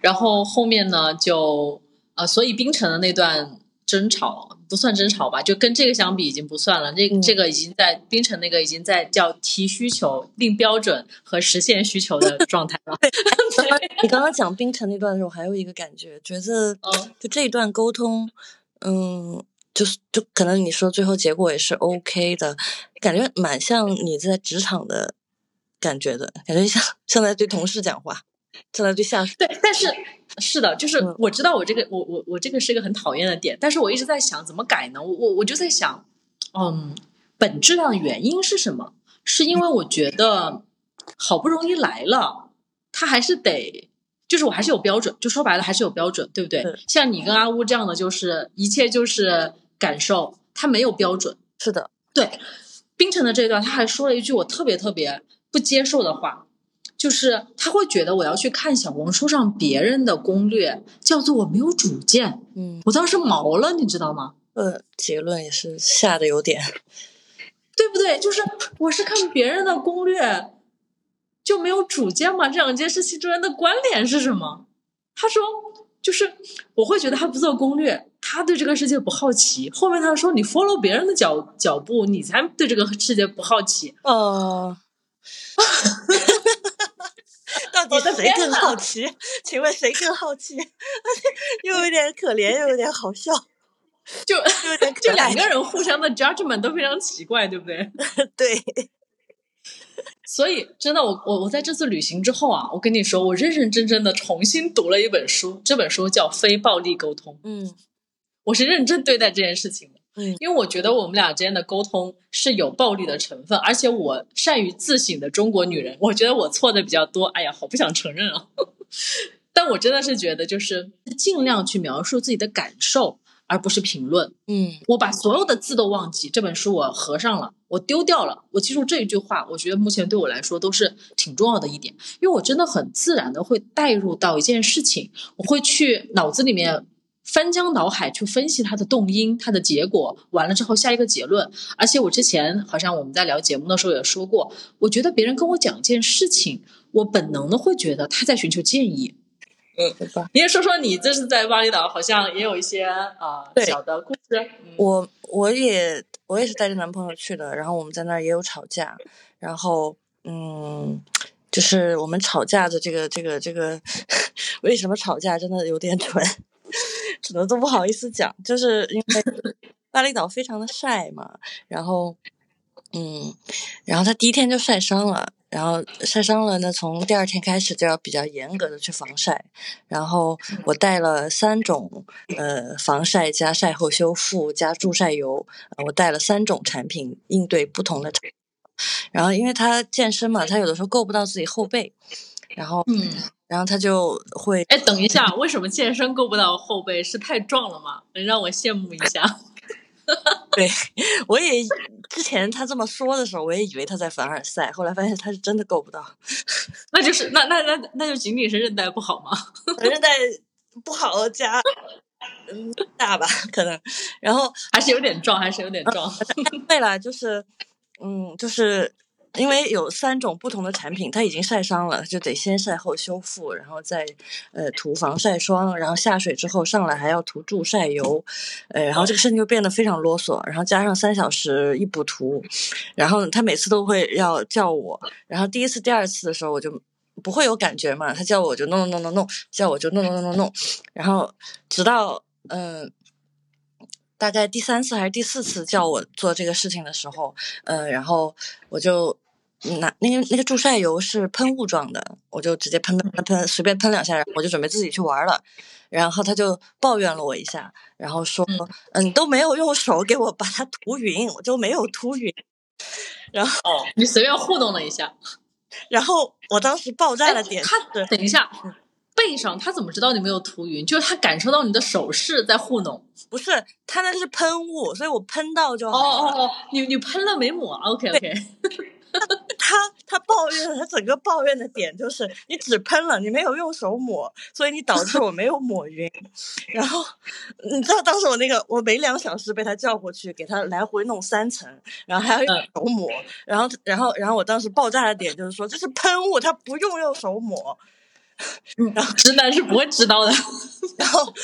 Speaker 1: 然后后面呢，就呃，所以冰城的那段争吵不算争吵吧，就跟这个相比已经不算了。这
Speaker 2: 嗯
Speaker 1: 这个已经在冰城那个已经在叫提需求、定标准和实现需求的状态了。
Speaker 2: 你刚刚讲冰城那段的时候，还有一个感觉，觉得
Speaker 1: 嗯
Speaker 2: 就这一段沟通，嗯，就是就可能你说最后结果也是 OK 的，感觉蛮像你在职场的感觉的，感觉像像在对同事讲话，像在对下属。
Speaker 1: 对，但是是的，就是
Speaker 2: 嗯
Speaker 1: 我知道我这个我我我这个是一个很讨厌的点，但是我一直在想怎么改呢？我我我就在想，嗯，本质上的原因是什么？是因为我觉得好不容易来了，他还是得。就是我还是有标准，就说白了还是有标准，对不对？像你跟阿乌这样的，就是一切就是感受，他没有标准。
Speaker 2: 是的，
Speaker 1: 对，冰城的这一段，他还说了一句我特别特别不接受的话，就是他会觉得我要去看小红书上别人的攻略，叫做我没有主见。
Speaker 2: 嗯，
Speaker 1: 我当时毛了，你知道吗？
Speaker 2: 呃，结论也是下的有点，*laughs*
Speaker 1: 对不对？就是我是看别人的攻略，就没有主见吗？这两件事情之间的关联是什么？他说，就是我会觉得他不做攻略，他对这个世界不好奇。后面他说，你 follow 别人的脚脚步，你才对这个世界不好奇。
Speaker 2: 哦。*laughs* 到底谁更好奇？请问谁更好奇？*laughs* 又有点可怜，又有点好笑，*laughs*
Speaker 1: 就
Speaker 2: 又有点
Speaker 1: 就两。个人互相的 judgment 都非常奇怪，对不对？*laughs*
Speaker 2: 对，
Speaker 1: 所以真的，我我我在这次旅行之后啊，我跟你说，我认认真真的重新读了一本书，这本书叫《非暴力沟通》，
Speaker 2: 嗯
Speaker 1: 我是认真对待这件事情的。
Speaker 2: 嗯，
Speaker 1: 因为我觉得我们俩之间的沟通是有暴力的成分，而且我善于自省的中国女人，我觉得我错的比较多。哎呀，好不想承认啊！*laughs* 但我真的是觉得，就是尽量去描述自己的感受，而不是评论。
Speaker 2: 嗯
Speaker 1: 我把所有的字都忘记，这本书我合上了，我丢掉了。我记住这一句话，我觉得目前对我来说都是挺重要的一点，因为我真的很自然的会带入到一件事情，我会去脑子里面翻江倒海去分析它的动因、它的结果，完了之后下一个结论。而且我之前好像我们在聊节目的时候也说过，我觉得别人跟我讲一件事情，我本能的会觉得他在寻求建议。
Speaker 2: 嗯，对吧？
Speaker 1: 你也说说你这是在巴厘岛，好像也有一些啊、
Speaker 2: 对
Speaker 1: 小的故事。嗯
Speaker 2: 我我也我也是带着男朋友去的，然后我们在那儿也有吵架，然后嗯，就是我们吵架的这个这个这个 *laughs* 为什么吵架真的有点 *laughs* 蠢，可能都不好意思讲，就是因为巴厘岛非常的晒嘛，然后嗯，然后他第一天就晒伤了。然后晒伤了呢，从第二天开始就要比较严格的去防晒。然后我带了三种呃防晒加晒后修复加助晒油，我带了三种产品应对不同的。然后因为他健身嘛，他有的时候够不到自己后背，然后
Speaker 1: 嗯，
Speaker 2: 然后他就会
Speaker 1: 哎，等一下，为什么健身够不到后背？是太壮了吗？能让我羡慕一下。*laughs*
Speaker 2: 对，我也之前他这么说的时候，我也以为他在凡尔赛，后来发现他是真的够不到，*laughs*
Speaker 1: 那就是那那那那就仅仅是韧带不好吗？*laughs*
Speaker 2: 韧带不好加嗯大吧可能，然后
Speaker 1: 还是有点壮，还是有点壮。
Speaker 2: 对了，就是嗯，就是因为有三种不同的产品，它已经晒伤了，就得先晒后修复，然后再呃涂防晒霜，然后下水之后上来还要涂助晒油，呃，然后这个身体就变得非常啰嗦，然后加上三小时一补涂，然后他每次都会要叫我，然后第一次、第二次的时候我就。不会有感觉嘛？他叫我就弄弄弄弄弄，叫我就弄弄弄弄弄，然后直到嗯、大概第三次还是第四次叫我做这个事情的时候，呃，然后我就拿那个那个助晒油是喷雾状的，我就直接喷喷喷，随便喷两下，然后我就准备自己去玩了。然后他就抱怨了我一下，然后说：“嗯、你都没有用手给我把它涂匀，我就没有涂匀。”然后，
Speaker 1: 哦，你随便糊弄了一下。*laughs*
Speaker 2: 然后我当时爆炸
Speaker 1: 哎
Speaker 2: 的点
Speaker 1: 他
Speaker 2: 是，
Speaker 1: 等一下，背上他怎么知道你没有涂匀？就是他感受到你的手势在糊弄。
Speaker 2: 不是他那是喷雾，所以我喷到就
Speaker 1: 哦。哦哦，你你喷了没抹？OK OK。*laughs*
Speaker 2: 他他抱怨，他整个抱怨的点就是你只喷了，你没有用手抹，所以你导致我没有抹匀。然后你知道当时我那个，我每两小时被他叫过去，给他来回弄三层，然后还要用手抹。然后然后然后我当时爆炸的点就是说这是喷雾，他不用用手抹。
Speaker 1: 直男是不会知道的。*laughs*
Speaker 2: 然后，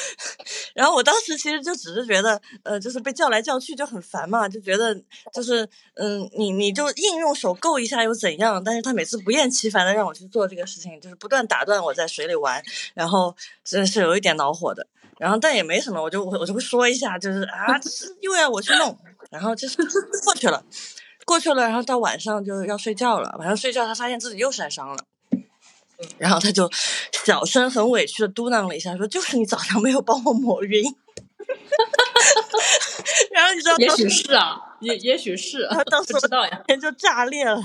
Speaker 2: 然后我当时其实就只是觉得，呃，就是被叫来叫去就很烦嘛，就觉得就是，嗯，你你就硬用手够一下又怎样？但是他每次不厌其烦的让我去做这个事情，就是不断打断我在水里玩，然后真的是有一点恼火的。然后但也没什么，我就我我就会说一下，就是啊，这是又要我去弄，然后就是过去了，过去了，然后到晚上就要睡觉了，晚上睡觉他发现自己又晒伤了。然后他就小声很委屈的嘟囔了一下，说：“就是你早上没有帮我抹匀。*laughs* ”然后你知道，
Speaker 1: 也许是啊，也也许是，
Speaker 2: 他当时
Speaker 1: 不知道呀。*laughs*
Speaker 2: 天就炸裂了。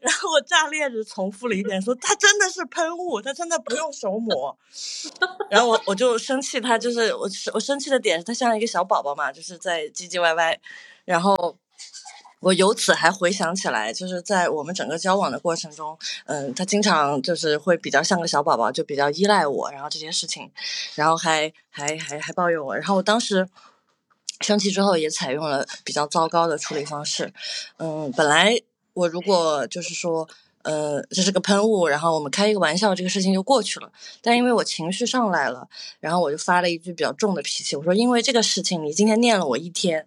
Speaker 2: 然后我炸裂着重复了一遍，说：“他真的是喷雾，他真的不用手抹。”然后我我就生气，他就是我我生气的点是他像一个小宝宝嘛，就是在唧唧歪歪，然后。我由此还回想起来，就是在我们整个交往的过程中，嗯，他经常就是会比较像个小宝宝，就比较依赖我，然后这些事情，然后还还还还抱怨我，然后我当时生气之后也采用了比较糟糕的处理方式，嗯，本来我如果就是说。呃，这是个喷雾，然后我们开一个玩笑，这个事情就过去了。但因为我情绪上来了，然后我就发了一句比较重的脾气，我说：“因为这个事情，你今天念了我一天。”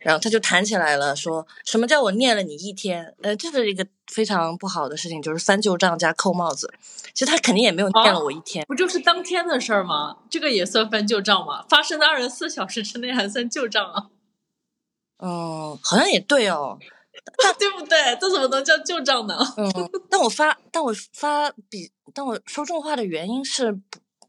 Speaker 2: 然后他就弹起来了，说什么叫我念了你一天？呃，这是一个非常不好的事情，就是翻旧账加扣帽子。其实他肯定也没有念了我一天，
Speaker 1: 不就是当天的事儿吗？这个也算翻旧账吗？发生在二十四小时之内还算旧账啊？
Speaker 2: 嗯，好像也对哦。*laughs*
Speaker 1: 对不对？这怎么能叫旧账呢？
Speaker 2: 嗯，但我发，但我发比，但我说重话的原因是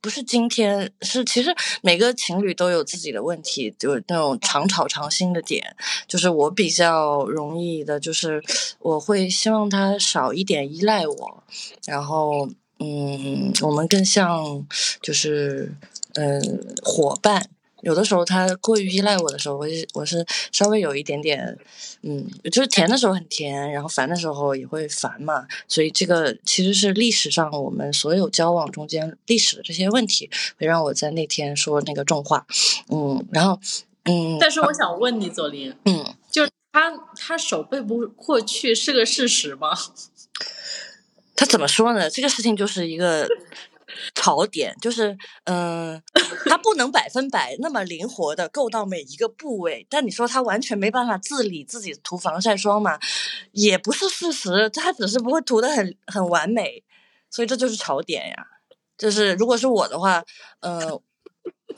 Speaker 2: 不是今天，是其实每个情侣都有自己的问题，就是那种常吵常新的点。就是我比较容易的，就是我会希望他少一点依赖我，然后嗯，我们更像就是嗯伙伴。有的时候他过于依赖我的时候，我我是稍微有一点点，嗯，就是甜的时候很甜，然后烦的时候也会烦嘛。所以这个其实是历史上我们所有交往中间历史的这些问题，会让我在那天说那个重话，嗯，然后嗯。
Speaker 1: 但是我想问你，左琳，
Speaker 2: 嗯，
Speaker 1: 就是他他手背不过去是个事实吗？*laughs*
Speaker 2: 他怎么说呢？这个事情就是一个。槽点就是，嗯，它不能百分百那么灵活的够到每一个部位，但你说它完全没办法自理自己涂防晒霜嘛，也不是事实，它只是不会涂的很很完美，所以这就是槽点呀。就是如果是我的话，呃，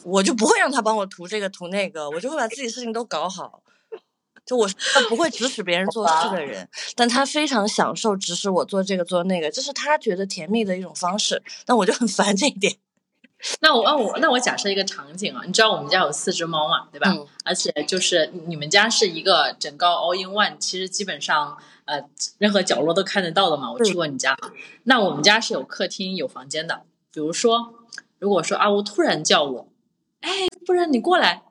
Speaker 2: 我就不会让他帮我涂这个涂那个，我就会把自己事情都搞好。就我他不会指使别人做事的人，但他非常享受指使我做这个做那个，这是他觉得甜蜜的一种方式。那我就很烦这一点。
Speaker 1: 那我那我那我假设一个场景啊，你知道我们家有四只猫嘛，对吧？而且就是你们家是一个整个 all in one，其实基本上呃任何角落都看得到的嘛。我去过你家，那我们家是有客厅有房间的。比如说，如果说阿乌突然叫我，哎，夫人你过来，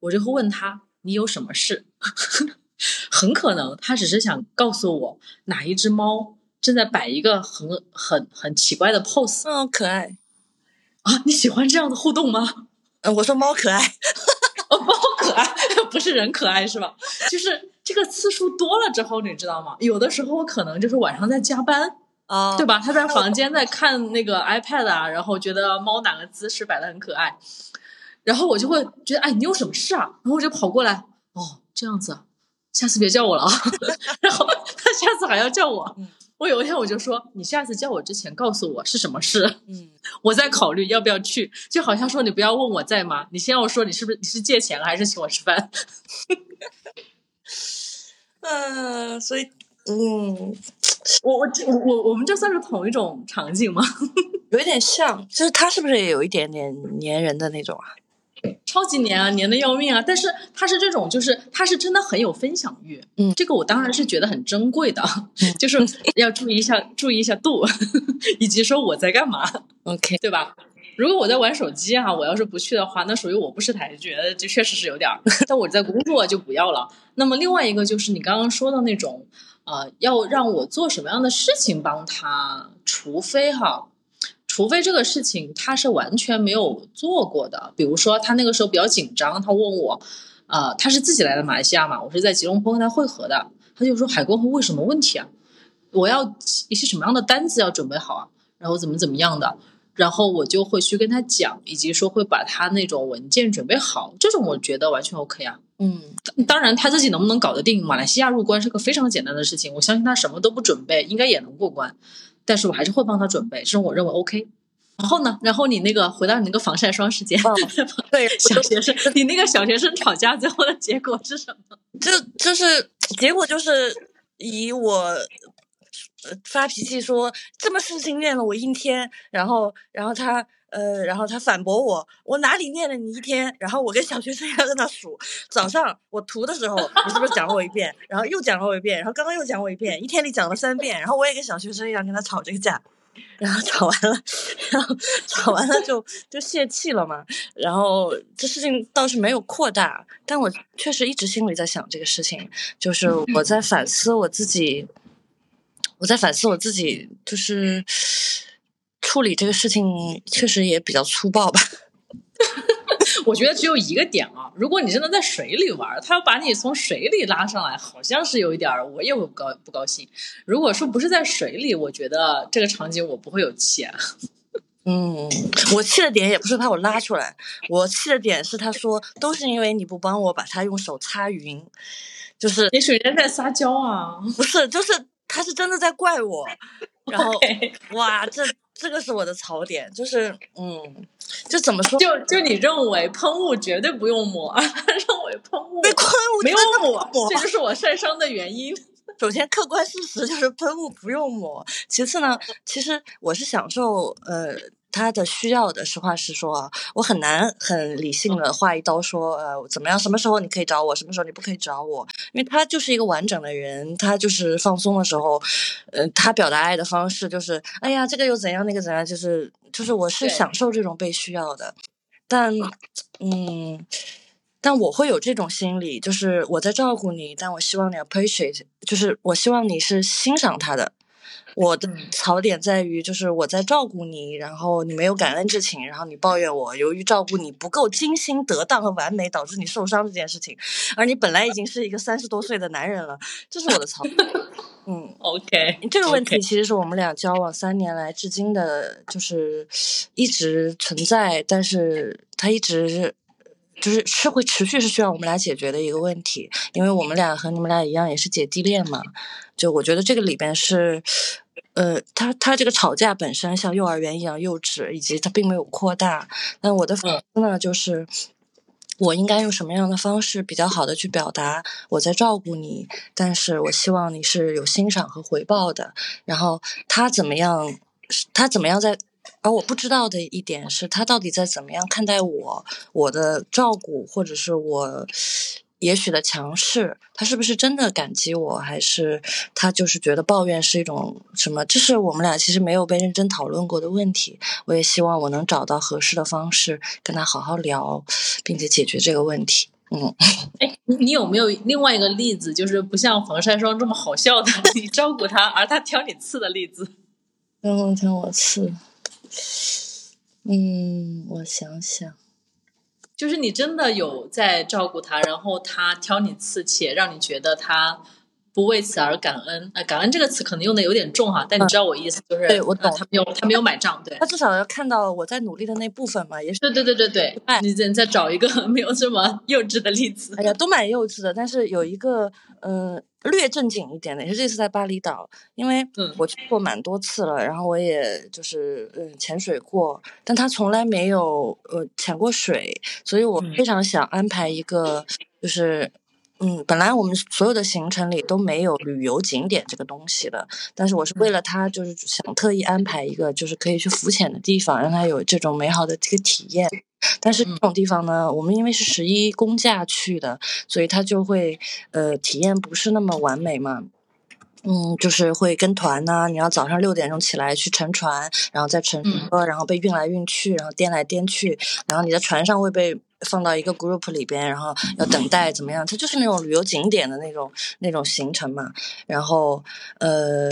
Speaker 1: 我就会问他。你有什么事？*laughs* 很可能他只是想告诉我哪一只猫正在摆一个很很很奇怪的 pose。
Speaker 2: 嗯，可爱
Speaker 1: 啊！你喜欢这样的互动吗？
Speaker 2: 嗯，我说猫可爱，*laughs*
Speaker 1: 哦，猫可爱 *laughs* 不是人可爱是吧？就是这个次数多了之后，你知道吗？有的时候我可能就是晚上在加班
Speaker 2: 啊，
Speaker 1: 对吧？他在房间在看那个 iPad 啊，然后觉得猫哪个姿势摆的很可爱。然后我就会觉得，哎，你有什么事啊？然后我就跑过来，哦，这样子，下次别叫我了啊。*laughs* 然后他下次还要叫我，我有一天我就说，你下次叫我之前告诉我是什么事，
Speaker 2: 嗯，*laughs*
Speaker 1: 我在考虑要不要去。就好像说你不要问我在吗？你先要说你是不是你是借钱了还是请我吃饭？*laughs*
Speaker 2: 嗯，所以，嗯，
Speaker 1: 我我我我我们这算是同一种场景吗？
Speaker 2: 有一点像，就是他是不是也有一点点粘人的那种啊？
Speaker 1: 超级黏啊，黏的要命啊！但是他是这种，就是他是真的很有分享欲。
Speaker 2: 嗯，
Speaker 1: 这个我当然是觉得很珍贵的，*laughs* 就是要注意一下，*laughs* 注意一下度，*laughs* 以及说我在干嘛。
Speaker 2: OK，
Speaker 1: 对吧？如果我在玩手机啊，我要是不去的话，那属于我不识抬举，这确实是有点儿。但我在工作就不要了。那么另外一个就是你刚刚说的那种，呃，要让我做什么样的事情帮他，除非哈。除非这个事情他是完全没有做过的，比如说他那个时候比较紧张，他问我，呃，他是自己来的马来西亚嘛，我是在吉隆坡跟他会合的，他就说海关会问什么问题啊？我要一些什么样的单子要准备好啊？然后怎么怎么样的？然后我就会去跟他讲，以及说会把他那种文件准备好，这种我觉得完全 OK 啊。
Speaker 2: 嗯，
Speaker 1: 当然他自己能不能搞得定？马来西亚入关是个非常简单的事情，我相信他什么都不准备，应该也能过关。但是我还是会帮他准备，这种我认为 OK。然后呢？然后你那个回到你那个防晒霜时间，*laughs*
Speaker 2: 对
Speaker 1: 小学生，你那个小学生吵架最后的结果是什么？
Speaker 2: 就就是结果就是以我发脾气说这么事情念了我一天，然后然后他呃然后他反驳我，我哪里念了你一天？然后我跟小学生一样在那数，早上我涂的时候你是不是讲了我一遍？然后又讲了我一遍，然后刚刚又讲我一遍，一天里讲了三遍，然后我也跟小学生一样跟他吵这个架。然后吵完了，然后吵完了就就泄气了嘛。然后这事情倒是没有扩大，但我确实一直心里在想这个事情，就是我在反思我自己，我在反思我自己，就是处理这个事情确实也比较粗暴吧。*laughs*
Speaker 1: 我觉得只有一个点啊，如果你真的在水里玩，他要把你从水里拉上来，好像是有一点儿，我也会不高不高兴。如果说不是在水里，我觉得这个场景我不会有气。
Speaker 2: 嗯，我气的点也不是把我拉出来，我气的点是他说都是因为你不帮我把他用手擦匀，就是
Speaker 1: 你水人在撒娇啊？
Speaker 2: 不是，就是他是真的在怪我。然后哇，这这个是我的槽点，就是嗯。就怎么说？
Speaker 1: 就就你认为喷雾绝对不用抹，*laughs* 认为喷雾
Speaker 2: 被喷雾
Speaker 1: 没有抹，这就是我晒伤的原因。*laughs*
Speaker 2: 首先，客观事实就是喷雾不用抹。其次呢，其实我是享受呃他的需要的。实话实说啊，我很难很理性的划一刀说，呃，怎么样？什么时候你可以找我？什么时候你不可以找我？因为他就是一个完整的人，他就是放松的时候，呃，他表达爱的方式就是，哎呀，这个又怎样？那个怎样？就是就是，我是享受这种被需要的。但，嗯，但我会有这种心理，就是我在照顾你，但我希望你 appreciate，就是我希望你是欣赏他的。我的槽点在于，就是我在照顾你，然后你没有感恩之情，然后你抱怨我由于照顾你不够精心、得当和完美，导致你受伤这件事情。而你本来已经是一个三十多岁的男人了，这是我的槽点。*laughs* 嗯
Speaker 1: ，OK，
Speaker 2: 这个问题其实是我们俩交往三年来至今的，就是一直存在，但是他一直就是是会持续是需要我们俩解决的一个问题，因为我们俩和你们俩一样也是姐弟恋嘛。就我觉得这个里边是，呃，他他这个吵架本身像幼儿园一样幼稚，以及他并没有扩大。那我的反思呢，就是我应该用什么样的方式比较好的去表达我在照顾你，但是我希望你是有欣赏和回报的。然后他怎么样，他怎么样在，而我不知道的一点是他到底在怎么样看待我，我的照顾或者是我。也许的强势，他是不是真的感激我，还是他就是觉得抱怨是一种什么？这是我们俩其实没有被认真讨论过的问题。我也希望我能找到合适的方式跟他好好聊，并且解决这个问题。嗯，*laughs*
Speaker 1: 哎，你有没有另外一个例子，就是不像防晒霜这么好笑的，*laughs* 你照顾他而他挑你刺的例子？
Speaker 2: 嗯，挑我刺。嗯，我想想。
Speaker 1: 就是你真的有在照顾他，然后他挑你刺，且让你觉得他不为此而感恩。啊，感恩这个词可能用的有点重哈，但你知道我意思，就是
Speaker 2: 对我懂，
Speaker 1: 他没有他没有买账，对
Speaker 2: 他至少要看到我在努力的那部分嘛，也是
Speaker 1: 对对对对对。你再再找一个没有这么 *laughs* 幼稚的例子。
Speaker 2: 哎呀，都蛮幼稚的，但是有一个嗯。略正经一点的，也是这次在巴厘岛，因为我去过蛮多次了，然后我也就是嗯潜水过，但他从来没有呃潜过水，所以我非常想安排一个，就是嗯本来我们所有的行程里都没有旅游景点这个东西的，但是我是为了他，就是想特意安排一个就是可以去浮潜的地方，让他有这种美好的这个体验。但是这种地方呢，我们因为是十一公假去的，所以他就会呃体验不是那么完美嘛。嗯，就是会跟团呐，你要早上六点钟起来去乘船，然后再乘车，然后被运来运去，然后颠来颠去，然后你在船上会被放到一个 group 里边，然后要等待怎么样？它就是那种旅游景点的那种那种行程嘛。然后呃。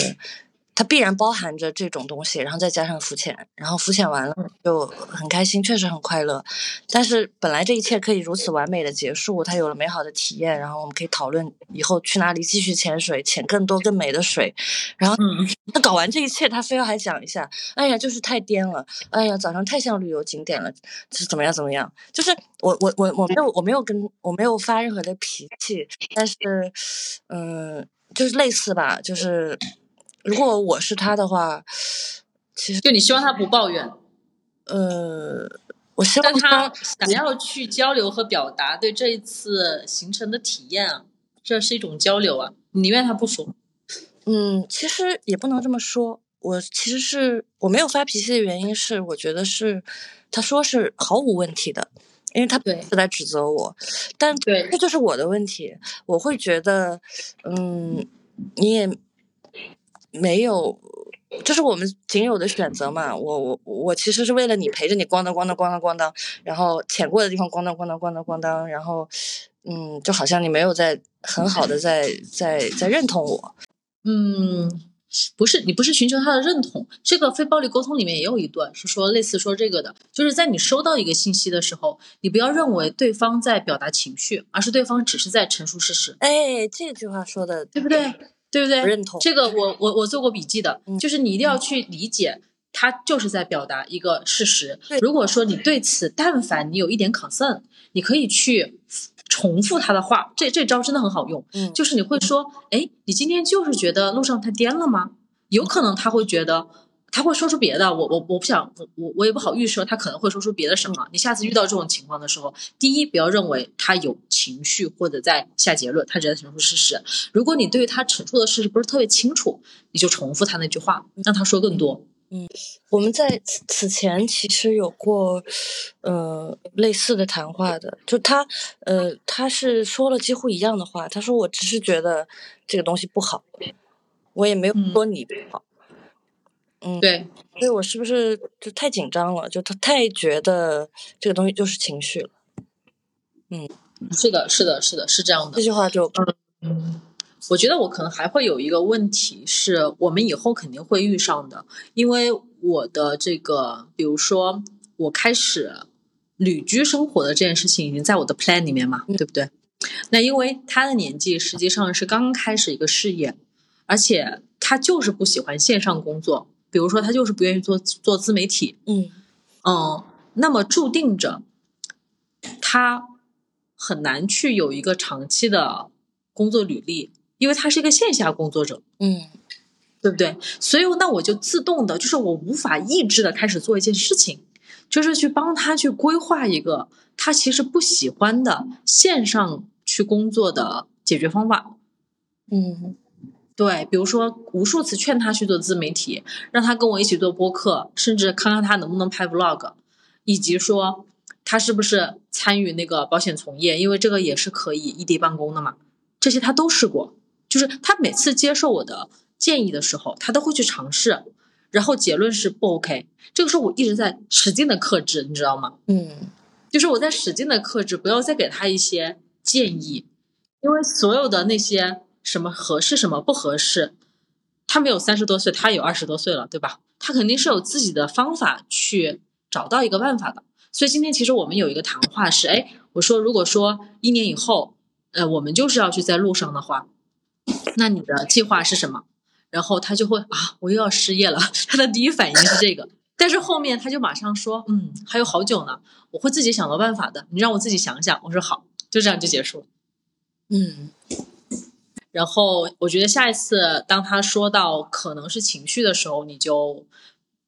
Speaker 2: 它必然包含着这种东西，然后再加上浮潜，然后浮潜完了就很开心，确实很快乐。但是本来这一切可以如此完美的结束，它有了美好的体验，然后我们可以讨论以后去哪里继续潜水，潜更多更美的水。然后他搞完这一切，他非要还讲一下，哎呀，就是太颠了，哎呀，早上太像旅游景点了，是怎么样怎么样？就是我我我我没有我没有跟我没有发任何的脾气，但是嗯，就是类似吧，就是。如果我是他的话，其实
Speaker 1: 就你希望他不抱怨，
Speaker 2: 呃，我希望
Speaker 1: 他想要去交流和表达对这一次行程的体验啊，这是一种交流啊，你宁愿他不说。
Speaker 2: 嗯，其实也不能这么说，我其实是我没有发脾气的原因是，我觉得是他说是毫无问题的，因为他是在指责我，但
Speaker 1: 对，
Speaker 2: 这就是我的问题，我会觉得，嗯，你也。没有，这是我们仅有的选择嘛？我我我其实是为了你陪着你咣当咣当咣当咣当，然后潜过的地方咣当咣当咣当咣当，然后嗯，就好像你没有在很好的在 *laughs* 在在认同我。
Speaker 1: 嗯，不是，你不是寻求他的认同。这个非暴力沟通里面也有一段是说类似说这个的，就是在你收到一个信息的时候，你不要认为对方在表达情绪，而是对方只是在陈述事实。
Speaker 2: 哎，这句话说的
Speaker 1: 对不对？对不对？
Speaker 2: 认同
Speaker 1: 这个，我我我做过笔记的，就是你一定要去理解，他就是在表达一个事实。如果说你对此，但凡你有一点 concern，你可以去重复他的话。这这招真的很好用，
Speaker 2: 嗯，
Speaker 1: 就是你会说，哎，你今天就是觉得路上太颠了吗？有可能他会觉得。他会说出别的，我我我不想，我我我也不好预设他可能会说出别的什么。你下次遇到这种情况的时候，第一不要认为他有情绪或者在下结论，他只在陈述事实。如果你对于他陈述的事实不是特别清楚，你就重复他那句话，让他说更多。
Speaker 2: 嗯，我们在此此前其实有过，呃，类似的谈话的，就他，呃，他是说了几乎一样的话。他说：“我只是觉得这个东西不好，我也没有说你不好。”嗯，
Speaker 1: 对，
Speaker 2: 所以我是不是就太紧张了？就他太觉得这个东西就是情绪了。嗯，
Speaker 1: 是的，是的，是的，是这样的。
Speaker 2: 这句话就
Speaker 1: 嗯。我觉得我可能还会有一个问题，是我们以后肯定会遇上的，因为我的这个，比如说我开始旅居生活的这件事情，已经在我的 plan 里面嘛，对不对？那因为他的年纪实际上是刚刚开始一个事业，而且他就是不喜欢线上工作，比如说他就是不愿意做做自媒体，
Speaker 2: 嗯
Speaker 1: 嗯，那么注定着他很难去有一个长期的工作履历。因为他是一个线下工作者，
Speaker 2: 嗯，
Speaker 1: 对不对？所以那我就自动的，就是我无法抑制的开始做一件事情，就是去帮他去规划一个他其实不喜欢的线上去工作的解决方法。
Speaker 2: 嗯，
Speaker 1: 对，比如说无数次劝他去做自媒体，让他跟我一起做播客，甚至看看他能不能拍 vlog，以及说他是不是参与那个保险从业，因为这个也是可以异地办公的嘛，这些他都试过。就是他每次接受我的建议的时候，他都会去尝试，然后结论是不 OK。这个时候我一直在使劲的克制，你知道吗？
Speaker 2: 嗯，
Speaker 1: 就是我在使劲的克制，不要再给他一些建议，因为所有的那些什么合适什么不合适，他没有三十多岁，他有二十多岁了，对吧？他肯定是有自己的方法去找到一个办法的。所以今天其实我们有一个谈话是，哎，我说如果说一年以后，呃，我们就是要去在路上的话。那你的计划是什么？然后他就会啊，我又要失业了。他的第一反应是这个，但是后面他就马上说，嗯，还有好久呢，我会自己想到办法的。你让我自己想想。我说好，就这样就结束。
Speaker 2: 嗯，
Speaker 1: 然后我觉得下一次当他说到可能是情绪的时候，你就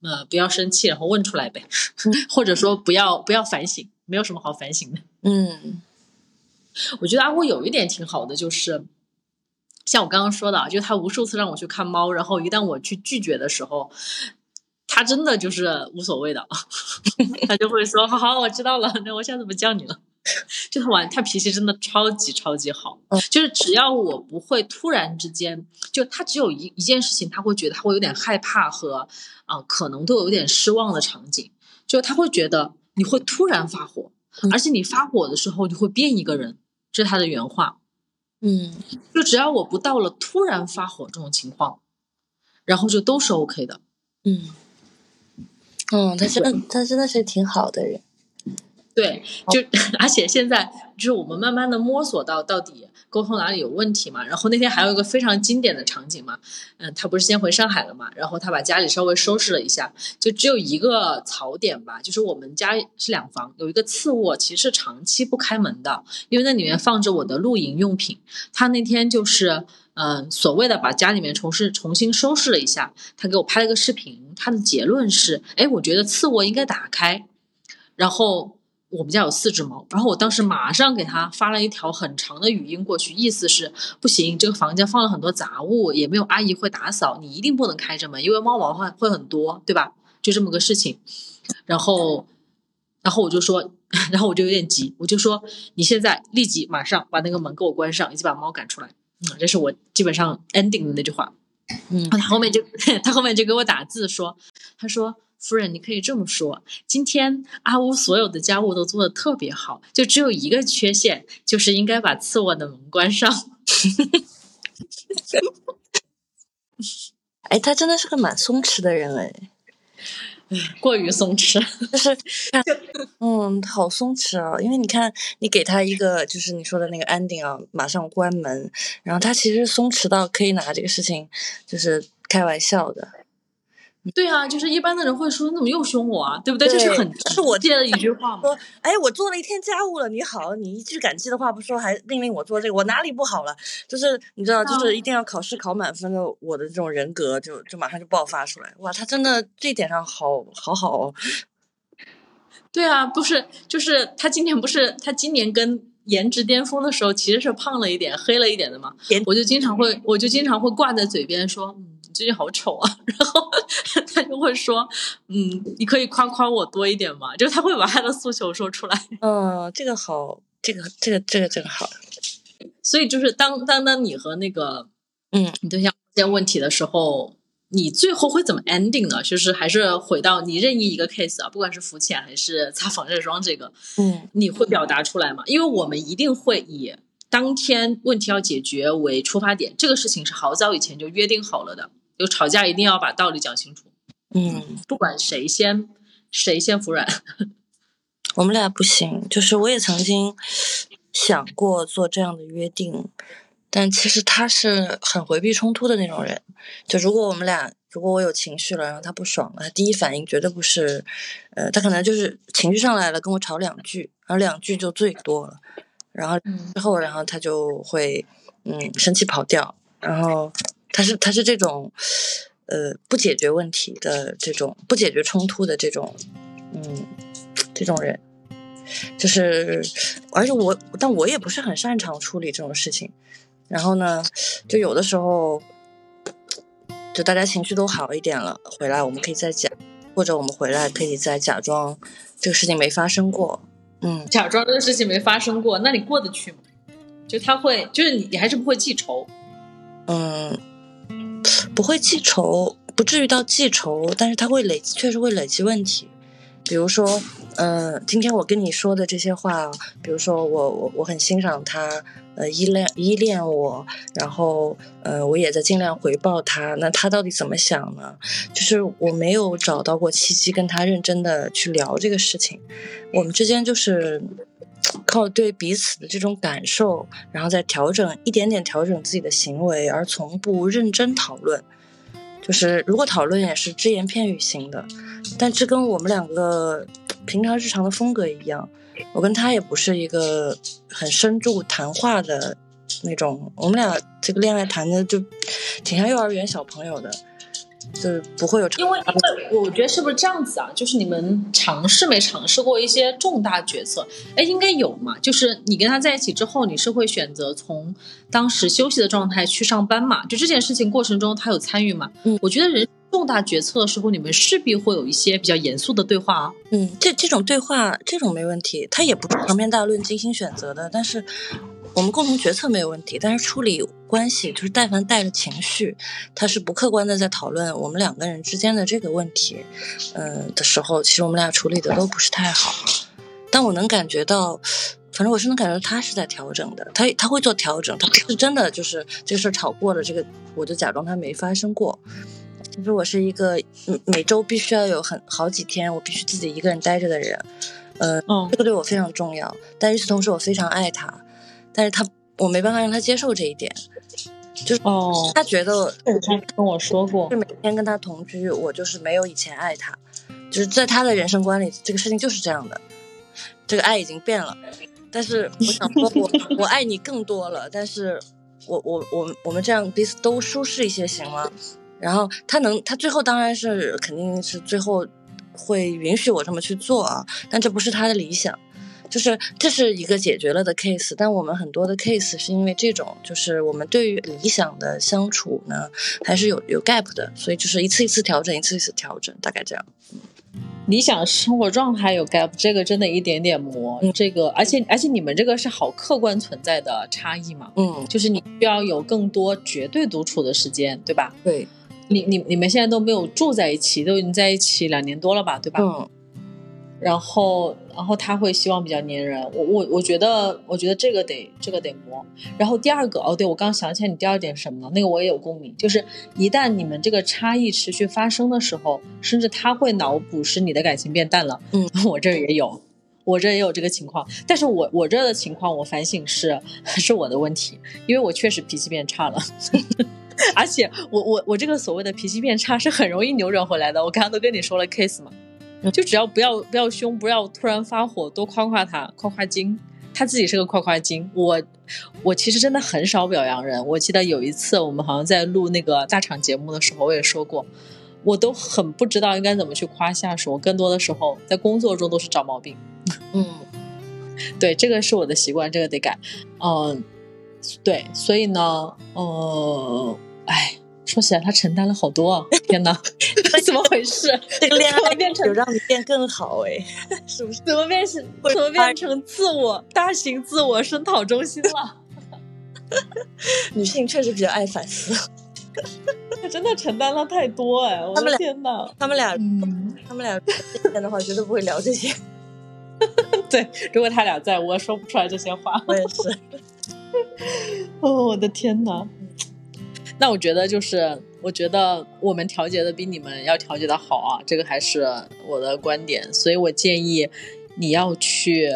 Speaker 1: 呃不要生气，然后问出来呗，*laughs* 或者说不要不要反省，没有什么好反省的。
Speaker 2: 嗯，
Speaker 1: 我觉得阿乌有一点挺好的，就是。像我刚刚说的，就他无数次让我去看猫，然后一旦我去拒绝的时候，他真的就是无所谓的，*laughs* 他就会说：“ *laughs* 好好，我知道了，那我下次不叫你了。”就他玩，他脾气真的超级超级好，就是只要我不会突然之间，就他只有一一件事情，他会觉得他会有点害怕和啊，可能都有点失望的场景，就他会觉得你会突然发火，而且你发火的时候你会变一个人，这是他的原话。
Speaker 2: 嗯，
Speaker 1: 就只要我不到了突然发火这种情况，然后就都是 OK 的。
Speaker 2: 嗯，嗯，他真的，他真的是挺好的人。
Speaker 1: 对，就而且现在就是我们慢慢的摸索到到底沟通哪里有问题嘛。然后那天还有一个非常经典的场景嘛，嗯，他不是先回上海了嘛，然后他把家里稍微收拾了一下，就只有一个槽点吧，就是我们家是两房，有一个次卧，其实是长期不开门的，因为那里面放着我的露营用品。他那天就是嗯，所谓的把家里面重新重新收拾了一下，他给我拍了个视频，他的结论是，哎，我觉得次卧应该打开，然后。我们家有四只猫，然后我当时马上给他发了一条很长的语音过去，意思是不行，这个房间放了很多杂物，也没有阿姨会打扫，你一定不能开着门，因为猫毛会会很多，对吧？就这么个事情。然后，然后我就说，*laughs* 然后我就有点急，我就说你现在立即马上把那个门给我关上，以及把猫赶出来。嗯，这是我基本上 ending 的那句话。
Speaker 2: 嗯，
Speaker 1: 他后面就 *laughs* 他后面就给我打字说，他说。夫人，你可以这么说，今天阿乌所有的家务都做的特别好，就只有一个缺陷，就是应该把次卧的门关上。*laughs*
Speaker 2: 哎，他真的是个蛮松弛的人哎，*laughs*
Speaker 1: 过于松弛，
Speaker 2: 就是，*laughs* 嗯，好松弛啊，因为你看，你给他一个就是你说的那个 ending 啊，马上关门，然后他其实松弛到可以拿这个事情就是开玩笑的。
Speaker 1: 对啊，就是一般的人会说你怎么又凶我啊，对不对？这是很是我借的一句话
Speaker 2: 说，哎，我做了一天家务了，你好，你一句感激的话不说，还命令我做这个，我哪里不好了？就是你知道，就是一定要考试考满分的，我的这种人格就就马上就爆发出来。哇，他真的这一点上好好好。
Speaker 1: 对啊，不是，就是他今年不是他今年跟颜值巅峰的时候，其实是胖了一点、黑了一点的嘛。我就经常会，我就经常会挂在嘴边说：“嗯，你最近好丑啊。”然后他就会说：“嗯，你可以夸夸我多一点嘛？”就他会把他的诉求说出来。
Speaker 2: 嗯，这个好，这个这个这个这个好。
Speaker 1: 所以就是当当当你和那个
Speaker 2: 嗯
Speaker 1: 你对象出现问题的时候，你最后会怎么 ending 呢？就是还是回到你任意一个 case 啊，不管是浮潜还是擦防晒霜，这个
Speaker 2: 嗯
Speaker 1: 你会表达出来吗？因为我们一定会以当天问题要解决为出发点，这个事情是好早以前就约定好了的。就吵架一定要把道理讲清楚，
Speaker 2: 嗯，
Speaker 1: 不管谁先谁先服软。
Speaker 2: 我们俩不行，就是我也曾经想过做这样的约定，但其实他是很回避冲突的那种人。就如果我们俩，如果我有情绪了，然后他不爽了，他第一反应绝对不是，呃，他可能就是情绪上来了，跟我吵两句，然后两句就最多了，然后
Speaker 1: 嗯
Speaker 2: 之后，然后他就会嗯生气跑掉，然后他是他是这种呃不解决问题的这种不解决冲突的这种嗯这种人，就是而且我但我也不是很擅长处理这种事情，然后呢，就有的时候就大家情绪都好一点了，回来我们可以再讲，或者我们回来可以再假装这个事情没发生过，嗯。
Speaker 1: 假装这个事情没发生过，那你过得去吗？就他会，就是你，你还是不会记仇。
Speaker 2: 嗯，不会记仇，不至于到记仇，但是他会累，确实会累积问题。比如说，嗯、今天我跟你说的这些话，比如说我我我很欣赏他，呃，依恋依恋我，然后呃，我也在尽量回报他。那他到底怎么想呢？就是我没有找到过契机跟他认真的去聊这个事情，我们之间就是靠对彼此的这种感受，然后再调整一点点调整自己的行为，而从不认真讨论。就是如果讨论也是只言片语型的，但这跟我们两个平常日常的风格一样。我跟他也不是一个很深度谈话的那种，我们俩这个恋爱谈的就挺像幼儿园小朋友的，就是不会有
Speaker 1: 因为因为我觉得是不是这样子啊？就是你们尝试没尝试过一些重大决策？哎，应该有嘛。就是你跟他在一起之后，你是会选择从当时休息的状态去上班嘛？就这件事情过程中，他有参与嘛？
Speaker 2: 嗯，
Speaker 1: 我觉得人重大决策的时候，你们势必会有一些比较严肃的对话。
Speaker 2: 嗯，这这种对话，这种没问题，他也不是长篇大论、精心选择的，但是我们共同决策没有问题。但是处理关系，就是但凡带着情绪，他是不客观的在讨论我们两个人之间的这个问题，嗯、的时候，其实我们俩处理的都不是太好。但我能感觉到，反正我是能感觉到他是在调整的，他他会做调整，他不是真的就是这个事儿吵过了，这个我就假装他没发生过。其实我是一个嗯每周必须要有很好几天，我必须自己一个人待着的人，呃，
Speaker 1: 嗯
Speaker 2: 这个对我非常重要。但与此同时，我非常爱他，但是他我没办法让他接受这一点，
Speaker 1: 哦，
Speaker 2: 他觉得
Speaker 1: 他跟我说过
Speaker 2: 是每天跟他同居，我就是没有以前爱他，就是在他的人生观里，这个事情就是这样的，这个爱已经变了。但是我想说我，*laughs* 我爱你更多了，但是我我我我们这样彼此都舒适一些行吗？然后他能，他最后当然是肯定是最后会允许我这么去做啊，但这不是他的理想。就是这是一个解决了的 case，但我们很多的 case 是因为这种，就是我们对于理想的相处呢，还是有有 gap 的，所以就是一次一次调整，一次一次调整，大概这样。
Speaker 1: 理想生活状态有 gap，这个真的一点点磨。
Speaker 2: 嗯
Speaker 1: 这个，而且而且你们这个是好客观存在的差异嘛，
Speaker 2: 嗯，
Speaker 1: 就是你需要有更多绝对独处的时间，对吧？
Speaker 2: 对，
Speaker 1: 你你你们现在都没有住在一起，都已经在一起两年多了吧，对吧？
Speaker 2: 嗯
Speaker 1: 然后然后他会希望比较粘人，我我我觉得我觉得这个得这个得磨。然后第二个哦，对我刚想起来你第二点什么了，那个我也有共鸣，就是一旦你们这个差异持续发生的时候，甚至他会脑补是你的感情变淡了，
Speaker 2: 嗯，*laughs*
Speaker 1: 我这儿也有。我这儿也有这个情况，但是我我这儿的情况，我反省是 *laughs* 是我的问题，因为我确实脾气变差了，*laughs* 而且我我我这个所谓的脾气变差是很容易扭转回来的。我刚刚都跟你说了 case 嘛，就只要不要不要凶，不要突然发火，多夸夸他，夸夸精。他自己是个夸夸精，我我其实真的很少表扬人。我记得有一次我们好像在录那个大场节目的时候，我也说过，我都很不知道应该怎么去夸下属。我更多的时候在工作中都是找毛病。
Speaker 2: 嗯，
Speaker 1: 对，这个是我的习惯，这个得改。嗯，对，所以呢，呃，哎，说起来他承担了好多啊！天哪，*laughs* 怎么回事？*laughs*
Speaker 2: 这个恋爱
Speaker 1: 变成
Speaker 2: 有让你变更好哎，*laughs* 是不是？
Speaker 1: 怎么变成怎么变成自我大型自我声讨中心了？
Speaker 2: 女性确实比较爱反思，
Speaker 1: 他真的承担了太多哎！我的天呐，
Speaker 2: 他们俩，他们俩之前的话绝对不会聊这些。
Speaker 1: 对，如果他俩在，我说不出来这些话。
Speaker 2: 我也是。*laughs*
Speaker 1: 哦，我的天哪！*tsk* 那我觉得就是，我觉得我们调节的比你们要调节的好啊，这个还是我的观点。所以我建议你要去。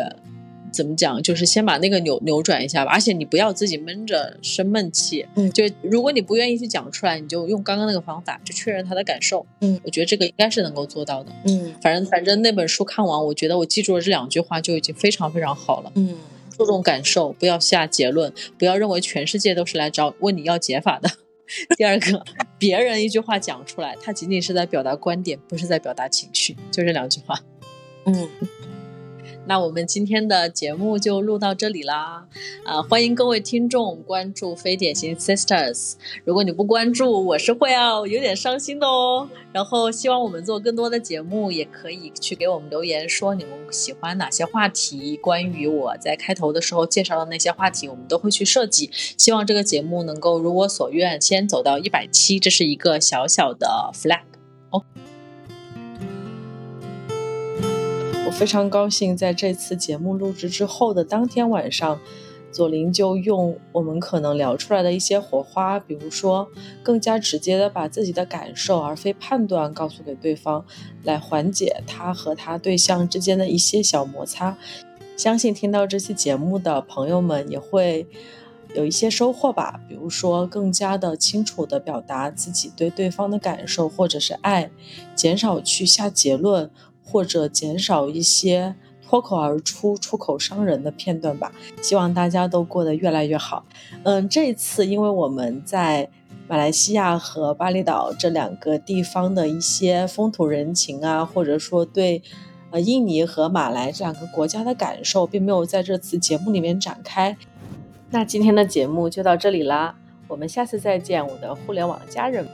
Speaker 1: 怎么讲？就是先把那个扭扭转一下吧，而且你不要自己闷着生闷气。
Speaker 2: 嗯，
Speaker 1: 就如果你不愿意去讲出来，你就用刚刚那个方法，就确认他的感受。
Speaker 2: 嗯，
Speaker 1: 我觉得这个应该是能够做到的。
Speaker 2: 嗯，
Speaker 1: 反正反正那本书看完，我觉得我记住了这两句话就已经非常非常好了。
Speaker 2: 嗯，
Speaker 1: 注重感受，不要下结论，不要认为全世界都是来找问你要解法的。*laughs* 第二个，别人一句话讲出来，他仅仅是在表达观点，不是在表达情绪，就这两句话。
Speaker 2: 嗯。
Speaker 1: 那我们今天的节目就录到这里啦，啊，欢迎各位听众关注非典型 Sisters。如果你不关注，我是会要有点伤心的哦。然后希望我们做更多的节目，也可以去给我们留言，说你们喜欢哪些话题。关于我在开头的时候介绍的那些话题，我们都会去设计。希望这个节目能够如我所愿，先走到一百期，这是一个小小的 flag。我非常高兴，在这次节目录制之后的当天晚上，左琳就用我们可能聊出来的一些火花，比如说更加直接的把自己的感受而非判断告诉给对方，来缓解他和他对象之间的一些小摩擦。相信听到这期节目的朋友们也会有一些收获吧，比如说更加的清楚的表达自己对对方的感受或者是爱，减少去下结论。或者减少一些脱口而出、出口伤人的片段吧。希望大家都过得越来越好。嗯，这次因为我们在马来西亚和巴厘岛这两个地方的一些风土人情啊，或者说对呃印尼和马来这两个国家的感受，并没有在这次节目里面展开。那今天的节目就到这里啦，我们下次再见，我的互联网家人。